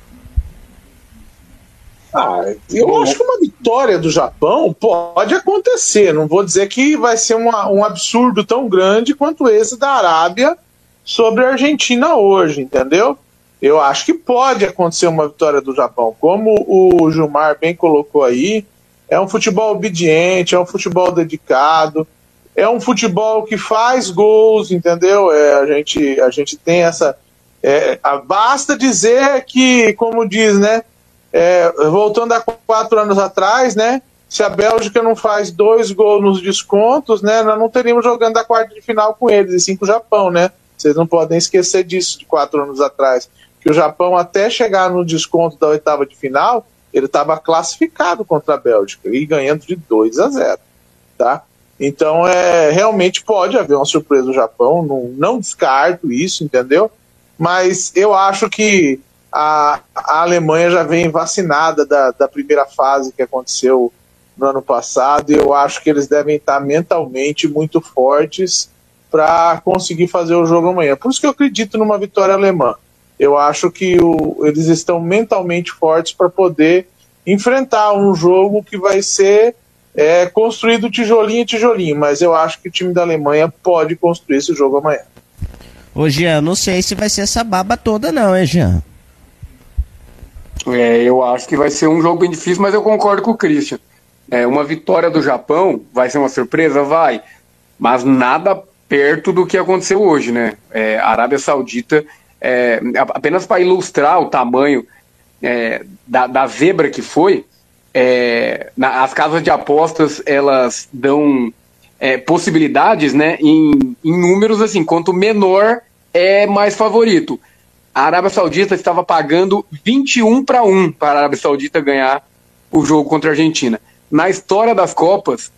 Ah, eu acho que uma vitória do Japão pode acontecer. Não vou dizer que vai ser uma, um absurdo tão grande quanto esse da Arábia sobre a Argentina hoje, entendeu? Eu acho que pode acontecer uma vitória do Japão. Como o Gilmar bem colocou aí, é um futebol obediente, é um futebol dedicado, é um futebol que faz gols, entendeu? É, a, gente, a gente tem essa. É, basta dizer que, como diz, né? É, voltando a quatro anos atrás, né? Se a Bélgica não faz dois gols nos descontos, né? Nós não teríamos jogando a quarta de final com eles, e sim com o Japão, né? Vocês não podem esquecer disso de quatro anos atrás. Que o Japão, até chegar no desconto da oitava de final, ele estava classificado contra a Bélgica e ganhando de 2 a 0. Tá? Então, é, realmente pode haver uma surpresa no Japão, não, não descarto isso, entendeu? Mas eu acho que a, a Alemanha já vem vacinada da, da primeira fase que aconteceu no ano passado, e eu acho que eles devem estar mentalmente muito fortes para conseguir fazer o jogo amanhã. Por isso que eu acredito numa vitória alemã. Eu acho que o, eles estão mentalmente fortes para poder enfrentar um jogo que vai ser é, construído tijolinho a tijolinho, mas eu acho que o time da Alemanha pode construir esse jogo amanhã. Ô Jean, não sei se vai ser essa baba toda não, hein, Jean? É, eu acho que vai ser um jogo bem difícil, mas eu concordo com o Christian. É, uma vitória do Japão vai ser uma surpresa? Vai. Mas nada perto do que aconteceu hoje, né? É, a Arábia Saudita, é, apenas para ilustrar o tamanho é, da, da, zebra que foi, é, na, as casas de apostas elas dão é, possibilidades, né? Em, em números assim, quanto menor é mais favorito a Arábia Saudita estava pagando 21 para 1 para a Arábia Saudita ganhar o jogo contra a Argentina. Na história das Copas,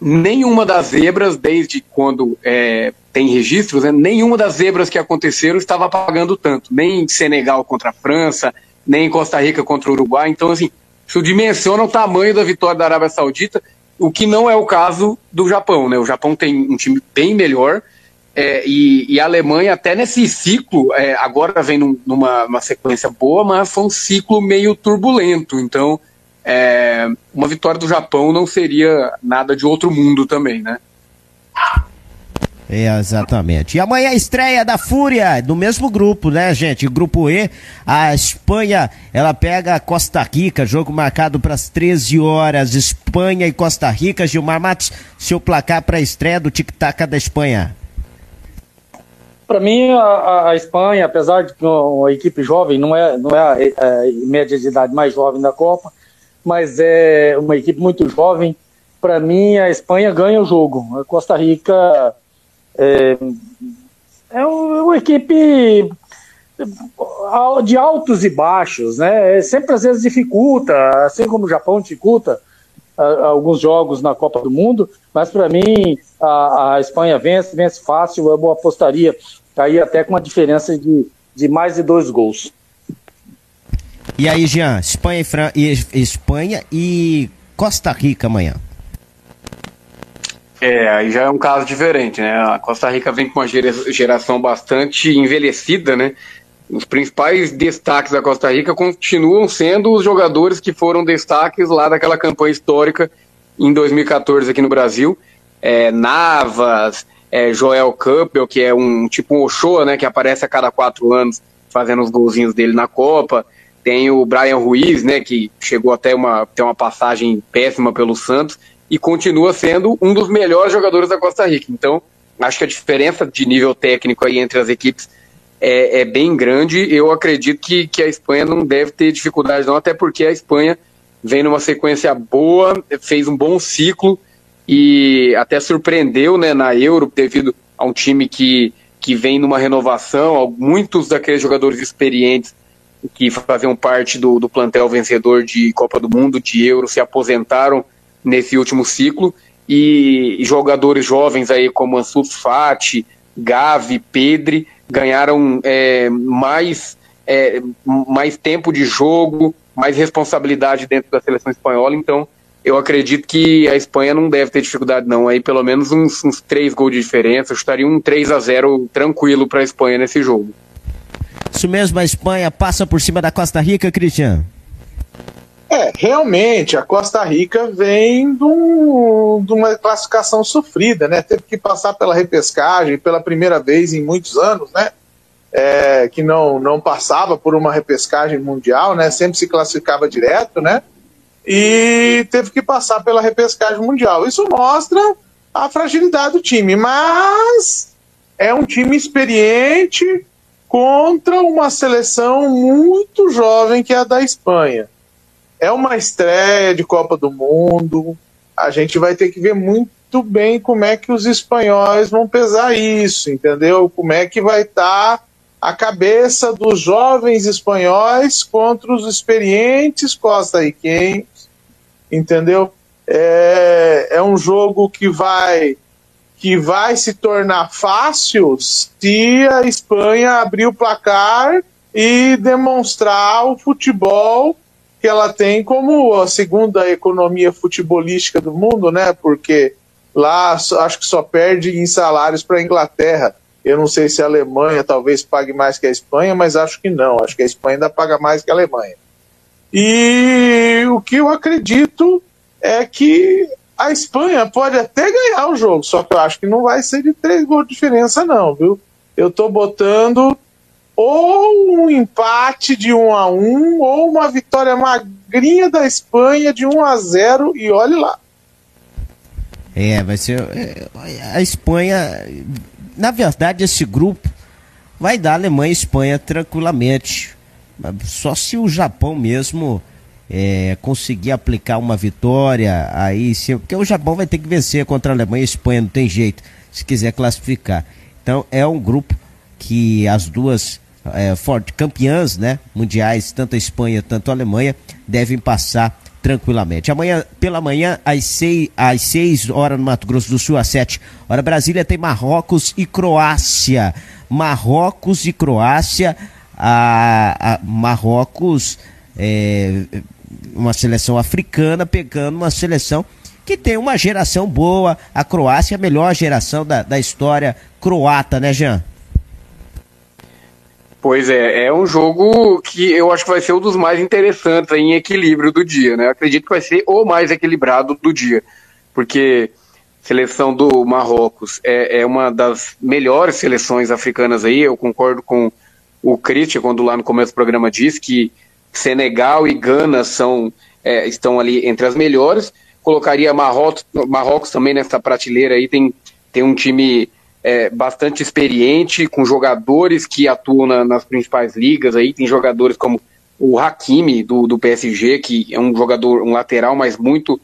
nenhuma das zebras, desde quando é, tem registros, né, nenhuma das zebras que aconteceram estava pagando tanto. Nem Senegal contra a França, nem Costa Rica contra o Uruguai. Então, assim, isso dimensiona o tamanho da vitória da Arábia Saudita, o que não é o caso do Japão. Né? O Japão tem um time bem melhor é, e, e, a Alemanha, até nesse ciclo, é, agora vem num, numa sequência boa, mas foi um ciclo meio turbulento. Então, é, uma vitória do Japão não seria nada de outro mundo também, né? É, exatamente. E amanhã a estreia da Fúria, do mesmo grupo, né, gente? Grupo E, a Espanha, ela pega a Costa Rica, jogo marcado para as 13 horas. Espanha e Costa Rica. Gilmar Matos, seu placar para a estreia do Tic-Tac da Espanha. Para mim, a, a, Espanha, apesar de uma equipe jovem, não é, não é a, a, média de idade mais jovem da Copa, mas é uma equipe muito jovem. Para mim, a Espanha ganha o jogo. A Costa Rica é, é uma equipe de altos e baixos, né? Sempre às vezes dificulta, assim como o Japão dificulta alguns jogos na Copa do Mundo, mas para mim a, a, Espanha vence, vence fácil, eu apostaria aí até com uma diferença de, de mais de dois gols. E aí, Jean, Espanha e, Fran... Espanha e Costa Rica amanhã. É, aí já é um caso diferente, né? A Costa Rica vem com uma geração bastante envelhecida, né? Os principais destaques da Costa Rica continuam sendo os jogadores que foram destaques lá daquela campanha histórica em 2014 aqui no Brasil. É, Navas, é, Joel Campbell, que é um tipo um Ochoa, né, que aparece a cada quatro anos fazendo os golzinhos dele na Copa. Tem o Brian Ruiz, né, que chegou até uma, ter uma passagem péssima pelo Santos e continua sendo um dos melhores jogadores da Costa Rica. Então, acho que a diferença de nível técnico aí entre as equipes é, é bem grande. Eu acredito que, que a Espanha não deve ter dificuldade, não, até porque a Espanha vem numa sequência boa, fez um bom ciclo e até surpreendeu né, na Euro devido a um time que, que vem numa renovação, muitos daqueles jogadores experientes que faziam parte do, do plantel vencedor de Copa do Mundo, de Euro, se aposentaram nesse último ciclo. E, jogadores jovens aí como Ansu Fati, Gavi, Pedri ganharam é, mais, é, mais tempo de jogo, mais responsabilidade dentro da seleção espanhola, então eu acredito que a Espanha não deve ter dificuldade não, aí pelo menos uns, uns três gols de diferença, eu estaria um 3 a 0 tranquilo para a Espanha nesse jogo. Isso mesmo, a Espanha passa por cima da Costa Rica, Cristiano. É, realmente, a Costa Rica vem de, um, de, uma classificação sofrida, né? Teve que passar pela repescagem pela primeira vez em muitos anos, né? É, que não, não passava por uma repescagem mundial, né? Sempre se classificava direto, né? E teve que passar pela repescagem mundial. Isso mostra a fragilidade do time, mas é um time experiente contra uma seleção muito jovem que é a da Espanha é uma estreia de Copa do Mundo. A gente vai ter que ver muito bem como é que os espanhóis vão pesar isso, entendeu? Como é que vai estar tá a cabeça dos jovens espanhóis contra os experientes costa-riquenhos, entendeu? É, é um jogo que vai que vai se tornar fácil se a Espanha abrir o placar e demonstrar o futebol que ela tem como a segunda economia futebolística do mundo, né? Porque lá acho que só perde em salários para a Inglaterra. Eu não sei se a Alemanha talvez pague mais que a Espanha, mas acho que não. Acho que a Espanha ainda paga mais que a Alemanha. E o que eu acredito é que a Espanha pode até ganhar o jogo, só que eu acho que não vai ser de três gols de diferença, não, viu? Eu tô botando ou um empate de 1 a 1 ou uma vitória magrinha da Espanha de 1 a 0 e olhe lá. É, vai ser é, a Espanha, na verdade esse grupo vai dar Alemanha e Espanha tranquilamente. Só se o Japão mesmo é, conseguir aplicar uma vitória aí, se, porque o Japão vai ter que vencer contra a Alemanha e a Espanha, não tem jeito, se quiser classificar. Então é um grupo que as duas é, forte, campeãs né, mundiais, tanto a Espanha, tanto a Alemanha, devem passar tranquilamente. Amanhã, pela manhã, às 6, às seis horas no Mato Grosso do Sul, às 7 hora Brasília, tem Marrocos e Croácia. Marrocos e Croácia. A, a Marrocos, é, uma seleção africana, pegando uma seleção que tem uma geração boa. A Croácia é a melhor geração da, da história croata, né, Jean? Pois é, é um jogo que eu acho que vai ser um dos mais interessantes em equilíbrio do dia, né? Eu acredito que vai ser o mais equilibrado do dia, porque a seleção do Marrocos é, é uma das melhores seleções africanas aí, eu concordo com o Christian, quando lá no começo do programa disse que Senegal e Gana são, é, estão ali entre as melhores, colocaria Marrocos, Marrocos também nessa prateleira aí, tem, tem um time é, bastante experiente, com jogadores que atuam na, nas principais ligas. Aí tem jogadores como o Hakimi do, do PSG, que é um jogador, um lateral, mas muito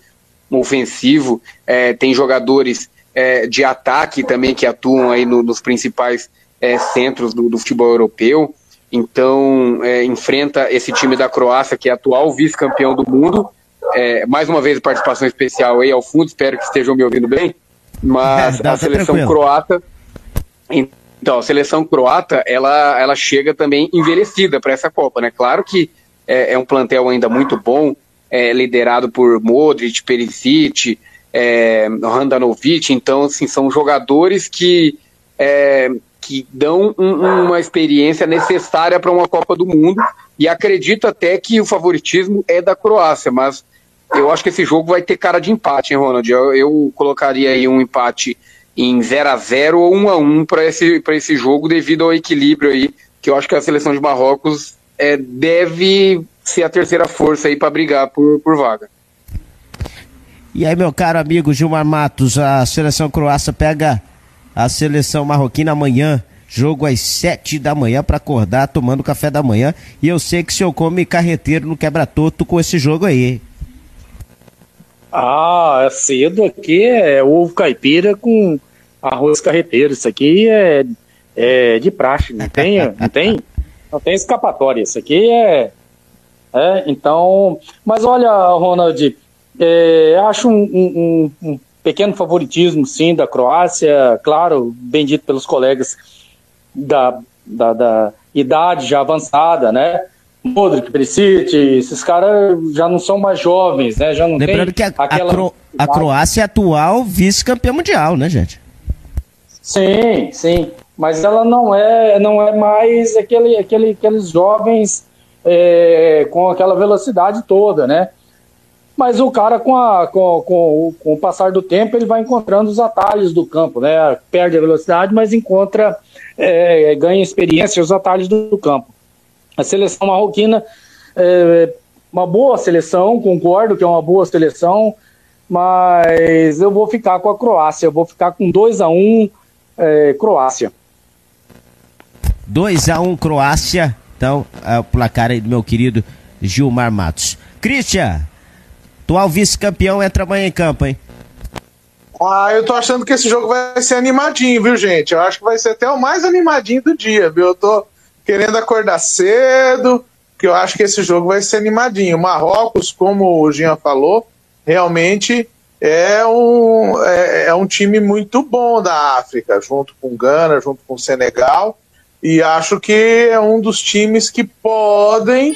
ofensivo. É, tem jogadores é, de ataque também que atuam aí no, nos principais é, centros do, do, futebol europeu. Então, é, enfrenta esse time da Croácia, que é atual vice-campeão do mundo. É, mais uma vez, participação especial aí ao fundo, espero que estejam me ouvindo bem. Mas a seleção tranquilo. croata. Então, a seleção croata, ela, ela chega também envelhecida para essa Copa, né? Claro que é, é, um plantel ainda muito bom, é, liderado por Modric, Perisic, é, Handanovic, então, assim, são jogadores que, é, que dão um, uma experiência necessária para uma Copa do Mundo, e acredito até que o favoritismo é da Croácia, mas eu acho que esse jogo vai ter cara de empate, hein, Ronald? Eu, eu colocaria aí um empate em 0 a 0 ou 1 a 1 para esse, esse jogo, devido ao equilíbrio aí, que eu acho que a seleção de Marrocos é, deve ser a terceira força aí para brigar por, por vaga. E aí, meu caro amigo Gilmar Matos, a seleção croácia pega a seleção marroquina amanhã. Jogo às sete da manhã para acordar tomando café da manhã. E eu sei que o senhor come carreteiro no quebra-toto com esse jogo aí. Ah, é cedo aqui é ovo caipira com arroz carreteiro. Isso aqui é, é de praxe, não tem? Não tem? não tem escapatória. Isso aqui é, é. Então. Mas olha, Ronald, é, acho um, um, um, pequeno favoritismo, sim, da Croácia, claro, bendito pelos colegas da, da, da idade já avançada, né? Modric, Perisic, esses caras já não são mais jovens, né? Já não Lembrando que a, aquela... a, Cro a Croácia é atual vice-campeã mundial, né, gente? Sim, sim. Mas ela não é, não é mais aquele, aquele, aqueles jovens é, com aquela velocidade toda, né? Mas o cara, com, a, com, com, com, o passar do tempo, ele vai encontrando os atalhos do campo, né? Perde a velocidade, mas encontra, é, ganha experiência os atalhos do, do campo. A seleção marroquina é uma boa seleção, concordo que é uma boa seleção, mas eu vou ficar com a Croácia, eu vou ficar com 2 a 1 um, é, Croácia. 2 a 1 um, Croácia. Então, é o placar aí do meu querido Gilmar Matos. Christian, atual vice-campeão entra amanhã em campo, hein? Ah, eu tô achando que esse jogo vai ser animadinho, viu, gente? Eu acho que vai ser até o mais animadinho do dia, viu? Eu tô querendo acordar cedo, que eu acho que esse jogo vai ser animadinho. Marrocos, como o Jean falou, realmente é um, é, é, um time muito bom da África, junto com Gana, junto com Senegal, e acho que é um dos times que podem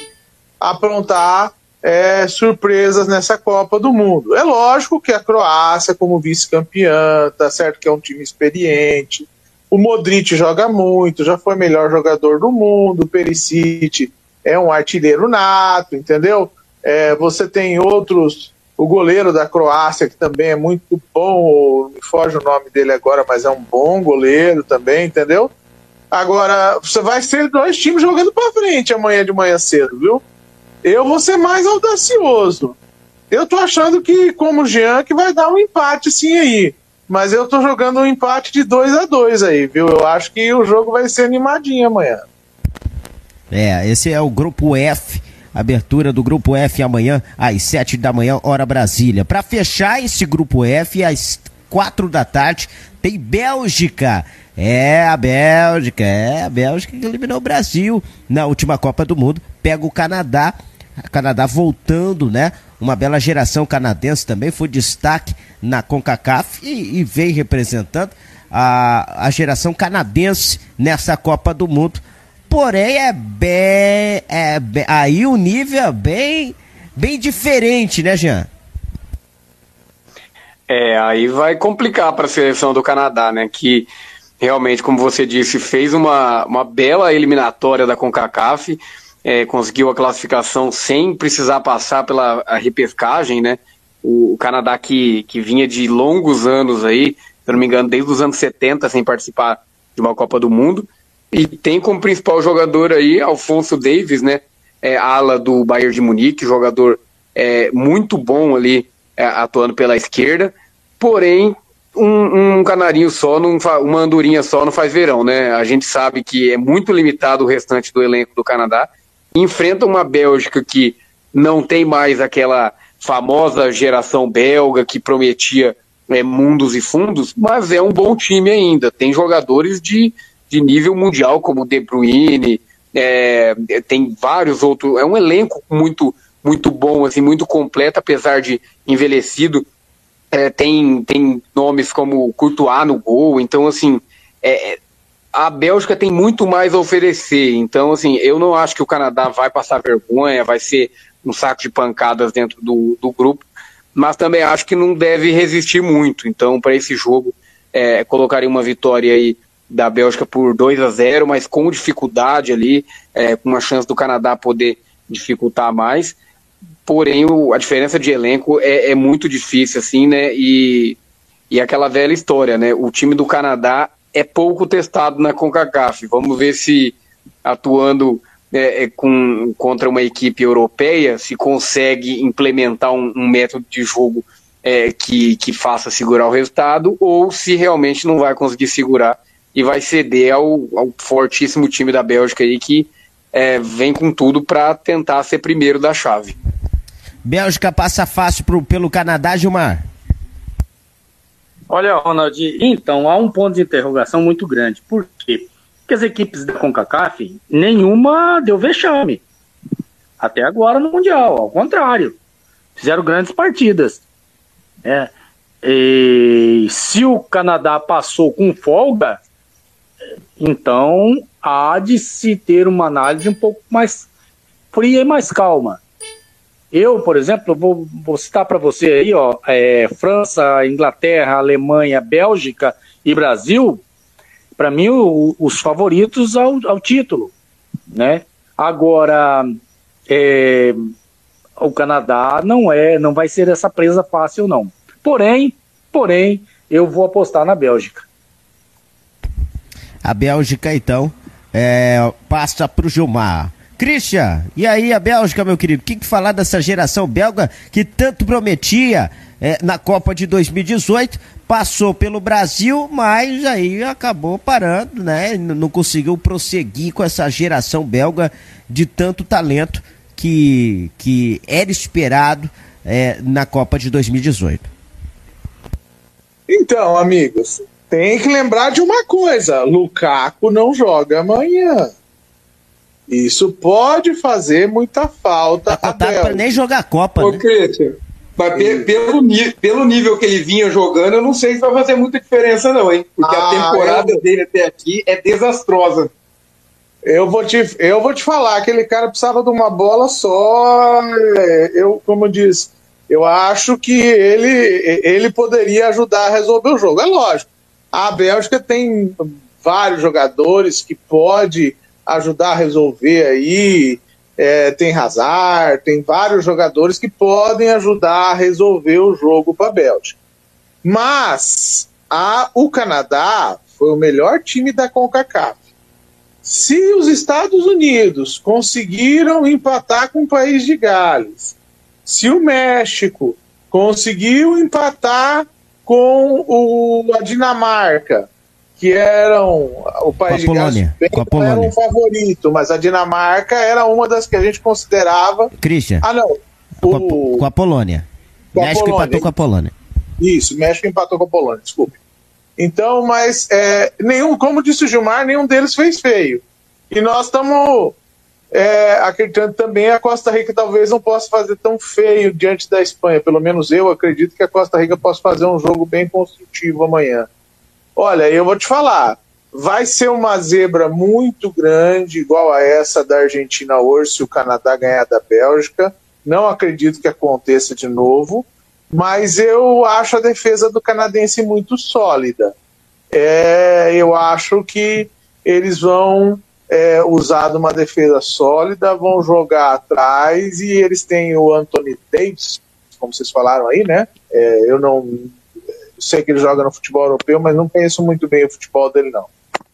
aprontar é, surpresas nessa Copa do Mundo. É lógico que a Croácia, como vice-campeã, tá certo que é um time experiente. O Modric joga muito, já foi melhor jogador do mundo. O Perisic é um artilheiro nato, entendeu? É, você tem outros o goleiro da Croácia, que também é muito bom, me foge o nome dele agora, mas é um bom goleiro também, entendeu? Agora, você vai ser dois times jogando para frente amanhã de manhã cedo, viu? Eu vou ser mais audacioso. Eu tô achando que, como o Jean, que vai dar um empate sim aí. Mas eu tô jogando um empate de 2 a 2 aí, viu? Eu acho que o jogo vai ser animadinho amanhã. É, esse é o grupo F Abertura do grupo F amanhã às 7 da manhã, hora Brasília. Para fechar esse grupo F, às 4 da tarde, tem Bélgica. É, a Bélgica, é a Bélgica que eliminou o Brasil na última Copa do Mundo. Pega o Canadá, o Canadá voltando, né? Uma bela geração canadense também foi destaque na CONCACAF e, e vem representando a, a geração canadense nessa Copa do Mundo porém é bem, é bem, aí o nível é bem, bem diferente, né, Jean? É, aí vai complicar para a seleção do Canadá, né? Que realmente, como você disse, fez uma, uma bela eliminatória da CONCACAF, é, conseguiu a classificação sem precisar passar pela repescagem, né? O, o, Canadá que, que vinha de longos anos aí, se não me engano, desde os anos 70 sem participar de uma Copa do Mundo. E tem como principal jogador aí Alfonso Davis, né? É, ala do Bayern de Munique, jogador é, muito bom ali, é, atuando pela esquerda. Porém, um, um canarinho só, não uma andorinha só não faz verão, né? A gente sabe que é muito limitado o restante do elenco do Canadá. Enfrenta uma Bélgica que não tem mais aquela famosa geração belga que prometia é, mundos e fundos, mas é um bom time ainda. Tem jogadores de de nível mundial, como De Bruyne, é, tem vários outros, é um elenco muito muito bom, assim, muito completo, apesar de envelhecido. É, tem, tem nomes como Courtois no gol, então assim, é, é, a Bélgica tem muito mais a oferecer. Então, assim, eu não acho que o Canadá vai passar vergonha, vai ser um saco de pancadas dentro do, do grupo, mas também acho que não deve resistir muito. Então, para esse jogo, é, colocaria uma vitória aí da Bélgica por 2 a 0 mas com dificuldade ali, é, com uma chance do Canadá poder dificultar mais. Porém, o, a diferença de elenco é, é, muito difícil, assim, né? E, e aquela velha história, né? O time do Canadá é pouco testado na CONCACAF. Vamos ver se atuando é, é, com, contra uma equipe europeia, se consegue implementar um, um método de jogo é, que, que faça segurar o resultado, ou se realmente não vai conseguir segurar e vai ceder ao, ao fortíssimo time da Bélgica aí que é, vem com tudo para tentar ser primeiro da chave. Bélgica passa fácil pro, pelo Canadá, Gilmar? Olha, Ronald, então há um ponto de interrogação muito grande. Por quê? que as equipes da CONCACAF, nenhuma deu vexame. Até agora no Mundial, ao contrário. Fizeram grandes partidas. É. E se o Canadá passou com folga, então há de se ter uma análise um pouco mais fria e mais calma. Eu, por exemplo, vou, vou citar para você aí, ó, é, França, Inglaterra, Alemanha, Bélgica e Brasil, para mim, o, os favoritos ao, ao, título, né? Agora, é, o Canadá não é, não vai ser essa presa fácil, não. Porém, porém, eu vou apostar na Bélgica. A Bélgica, então, é, passa para o Gilmar. Christian, e aí a Bélgica, meu querido? O que, que falar dessa geração belga que tanto prometia é, na Copa de 2018? Passou pelo Brasil, mas aí acabou parando, né? Não conseguiu prosseguir com essa geração belga de tanto talento que, que era esperado é, na Copa de 2018. Então, amigos, tem que lembrar de uma coisa: Lukaku não joga amanhã. Isso pode fazer muita falta. Tá para nem jogar a Copa. Ô, né? Christian, mas pe pelo, pelo nível que ele vinha jogando, eu não sei se vai fazer muita diferença, não, hein? Porque ah, a temporada eu... dele até aqui é desastrosa. Eu vou, te, eu vou te falar, aquele cara precisava de uma bola só. É, eu, como diz, eu acho que ele, ele poderia ajudar a resolver o jogo. É lógico, a Bélgica tem vários jogadores que pode ajudar a resolver aí. É, tem Hazard, tem vários jogadores que podem ajudar a resolver o jogo para a Bélgica. Mas a, o Canadá foi o melhor time da CONCACAF. Se os Estados Unidos conseguiram empatar com o país de Gales, se o México conseguiu empatar com o, a Dinamarca, que eram o país com a Polônia, de com a Polônia. era um favorito, mas a Dinamarca era uma das que a gente considerava. Christian. Ah, não. O... Com a Polônia. Com México a Polônia. empatou com a Polônia. Isso, México empatou com a Polônia, desculpe. Então, mas é, nenhum, como disse o Gilmar, nenhum deles fez feio. E nós estamos é, acreditando também a Costa Rica talvez não possa fazer tão feio diante da Espanha. Pelo menos eu acredito que a Costa Rica possa fazer um jogo bem construtivo amanhã. Olha, eu vou te falar, vai ser uma zebra muito grande, igual a essa da Argentina hoje, se o Canadá ganhar da Bélgica. Não acredito que aconteça de novo, mas eu acho a defesa do canadense muito sólida. É, eu acho que eles vão é, usar uma defesa sólida, vão jogar atrás e eles têm o Anthony Davis, como vocês falaram aí, né? É, eu não sei que ele joga no futebol europeu, mas não conheço muito bem o futebol dele, não.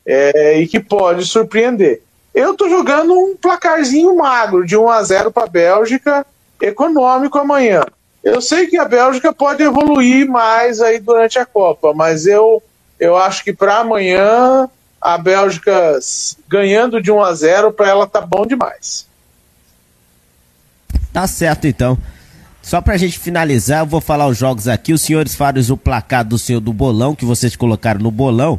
É, e que pode surpreender. Eu tô jogando um placarzinho magro, de 1 a 0 para a Bélgica, econômico amanhã. Eu sei que a Bélgica pode evoluir mais aí durante a Copa, mas eu, eu acho que para amanhã a Bélgica ganhando de 1 a 0 para ela tá bom demais. Tá certo então. Só pra gente finalizar, eu vou falar os jogos aqui. Os senhores falam o placar do senhor do bolão, que vocês colocaram no bolão.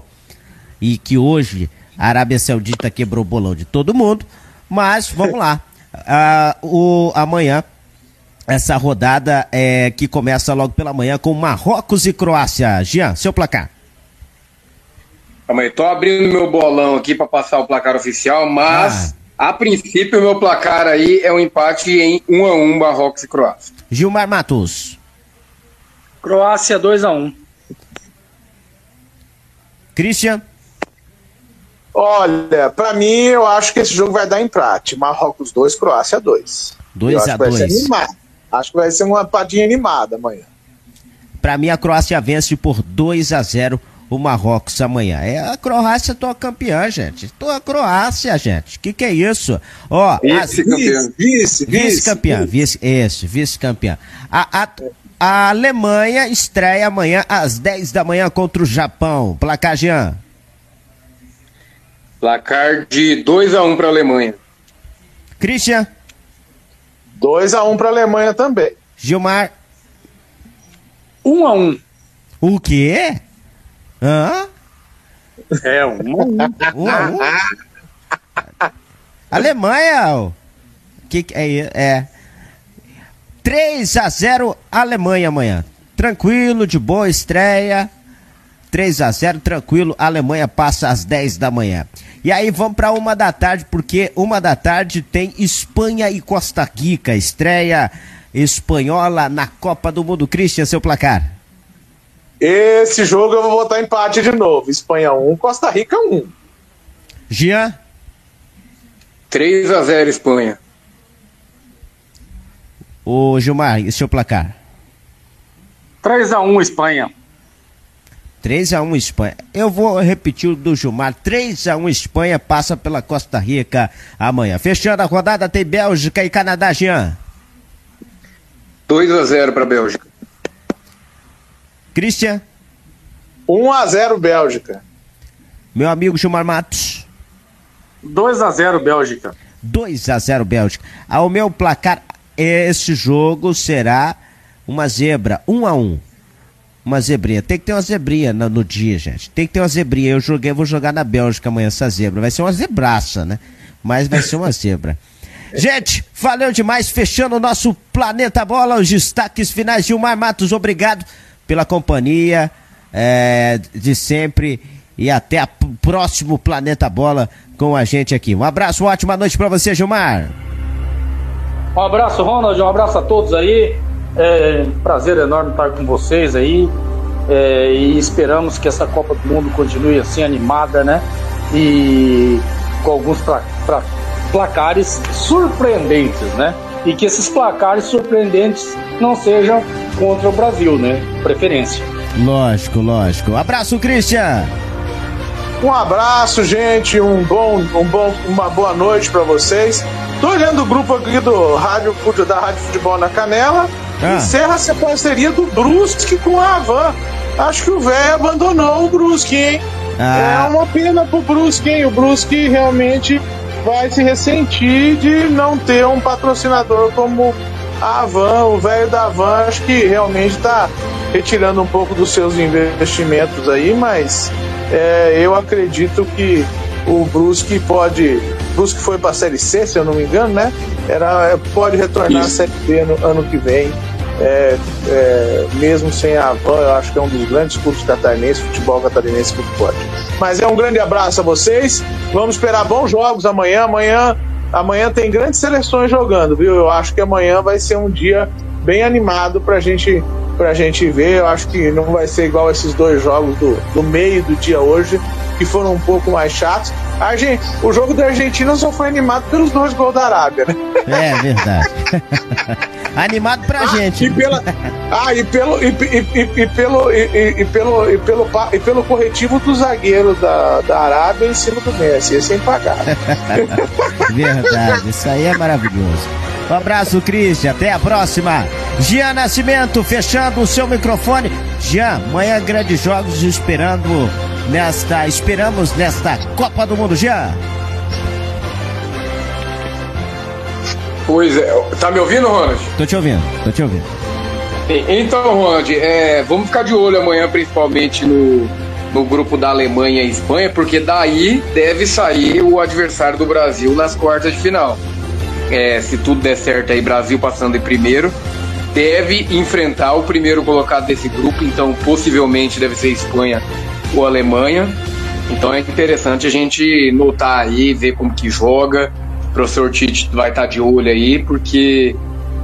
E que hoje a Arábia Saudita quebrou o bolão de todo mundo. Mas vamos lá. Uh, o, amanhã, essa rodada é, que começa logo pela manhã com Marrocos e Croácia. Jean, seu placar. Calma aí, tô abrindo meu bolão aqui para passar o placar oficial, mas ah. A princípio o meu placar aí é um empate em 1 a 1 Marrocos e Croácia. Gilmar Matos. Croácia 2 a 1 Christian. Olha, para mim eu acho que esse jogo vai dar empate. Marrocos 2, Croácia 2. 2 a 2. Acho que vai ser uma padinha animada amanhã. Para mim a Croácia vence por 2 a 0 o Marrocos amanhã. É a Croácia tua campeã, gente. Tua Croácia, gente. Que que é isso? Ó, vice-campeã. Vice, vice-campeã, vice, isso, vice-campeã. A, a, a Alemanha estreia amanhã às 10 da manhã contra o Japão. Placar Jean. Placar de 2 a 1 para a Alemanha. Christian. 2 a 1 para a Alemanha também. Gilmar. 1 a 1. O quê? Hã? É, um a um. um, a um. Alemanha, que é, é 3 a 0 Alemanha amanhã. Tranquilo, de boa estreia. 3 a 0 tranquilo. Alemanha passa às 10 da manhã. E aí vamos para uma da tarde, porque uma da tarde tem Espanha e Costa Rica. Estreia espanhola na Copa do Mundo. Christian, seu placar. Esse jogo eu vou botar empate de novo. Espanha 1, Costa Rica 1. Jean? 3 a 0 Espanha. Ô Gilmar, e seu placar? 3 a 1 Espanha. 3 a 1 Espanha. Eu vou repetir o do Gilmar. 3 a 1 Espanha passa pela Costa Rica amanhã. Fechando a rodada tem Bélgica e Canadá, Jean. 2 a 0 para Bélgica. Christian? 1 a 0 Bélgica. Meu amigo Gilmar Matos. 2 a 0 Bélgica. 2 a 0 Bélgica. Ao meu placar esse jogo será uma zebra, um a um. Uma zebrinha. Tem que ter uma zebrinha no, no dia, gente. Tem que ter uma zebrinha. Eu joguei, vou jogar na Bélgica amanhã essa zebra. Vai ser uma zebraça, né? Mas vai ser uma zebra. Gente, valeu demais. Fechando o nosso Planeta Bola, os destaques finais. Gilmar Matos, obrigado pela companhia é, de sempre. E até o próximo Planeta Bola com a gente aqui. Um abraço, uma ótima noite para você, Gilmar. Um abraço, Ronald, um abraço a todos aí. É prazer enorme estar com vocês aí. É, e esperamos que essa Copa do Mundo continue assim animada, né? E com alguns pra, pra, placares surpreendentes, né? E que esses placares surpreendentes não sejam contra o Brasil, né? Preferência. Lógico, lógico. Abraço, Christian. Um abraço, gente. Um bom, um bom, uma boa noite para vocês. Tô olhando o grupo aqui do Rádio, da Rádio Futebol na Canela. Ah. Encerra essa parceria do Brusque com a Avan. Acho que o velho abandonou o Brusque, hein? Ah. É uma pena pro Brusque, hein? O Brusque realmente vai se ressentir de não ter um patrocinador como a Avan. O velho da Avan acho que realmente está retirando um pouco dos seus investimentos aí, mas é, eu acredito que o Brusque pode. Brusque foi para a Série C, se eu não me engano, né? Era, pode retornar à Série B no ano que vem. É, é, mesmo sem a Avan, eu acho que é um dos grandes clubes catarinenses, futebol catarinense muito forte. Mas é um grande abraço a vocês. Vamos esperar bons jogos amanhã. Amanhã, amanhã tem grandes seleções jogando, viu? Eu acho que amanhã vai ser um dia bem animado para gente, a gente ver. Eu acho que não vai ser igual esses dois jogos do, do meio do dia hoje que foram um pouco mais chatos. A gente, o jogo da Argentina só foi animado pelos dois gols da Arábia, né? É verdade. animado pra ah, gente. E pela, ah, e pelo, e, e, e, pelo, e, pelo, e, pelo, e pelo corretivo do zagueiro da, da Arábia em cima do Messi, sem pagar. verdade, isso aí é maravilhoso. Um abraço, Cristian. Até a próxima. Gian Nascimento, fechando o seu microfone. Gian, amanhã grandes jogos esperando nesta, esperamos nesta Copa do Mundo, Jean. Pois é, tá me ouvindo, Ronald? Tô te ouvindo, tô te ouvindo. Então, Ronald, é, vamos ficar de olho amanhã, principalmente no, no grupo da Alemanha e Espanha, porque daí deve sair o adversário do Brasil nas quartas de final. É, se tudo der certo aí, Brasil passando em primeiro, deve enfrentar o primeiro colocado desse grupo, então possivelmente deve ser Espanha ou Alemanha. Então é interessante a gente notar aí, ver como que joga. O professor Tite vai estar de olho aí, porque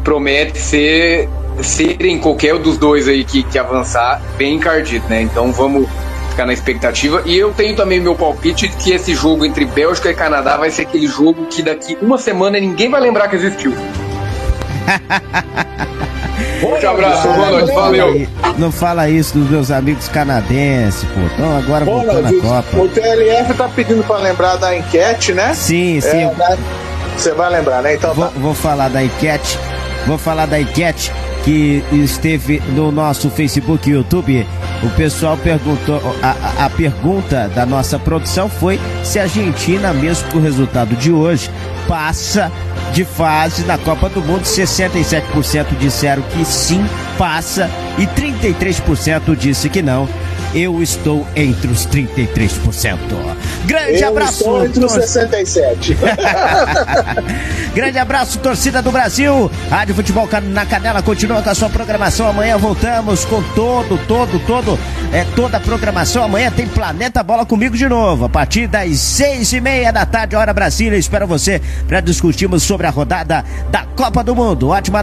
promete ser serem qualquer dos dois aí que, que avançar bem encardido, né? Então vamos ficar na expectativa. E eu tenho também meu palpite que esse jogo entre Bélgica e Canadá vai ser aquele jogo que daqui uma semana ninguém vai lembrar que existiu. Forte abraço, boa noite, valeu. Não fala isso dos meus amigos canadenses, pô. Então agora Bom, voltando à Copa. O TLF tá pedindo pra lembrar da enquete, né? Sim, sim. É, né? Você vai lembrar, né? Então vou, tá. vou falar da enquete. Vou falar da enquete que esteve no nosso Facebook e YouTube. O pessoal perguntou, a, a, pergunta da nossa produção foi se a Argentina, mesmo com o resultado de hoje, passa de fase na Copa do Mundo. 67% disseram que sim, passa e 33% disse que não. Eu estou entre os 33%. Grande eu abraço. Estou entre os 67. Grande abraço, torcida do Brasil. Rádio Futebol na Canela continua com a sua programação. Amanhã voltamos com todo, todo, todo, é, toda a programação. Amanhã tem Planeta Bola comigo de novo. A partir das seis e meia da tarde, hora Brasília. Espero você para discutirmos sobre a rodada da Copa do Mundo. Ótima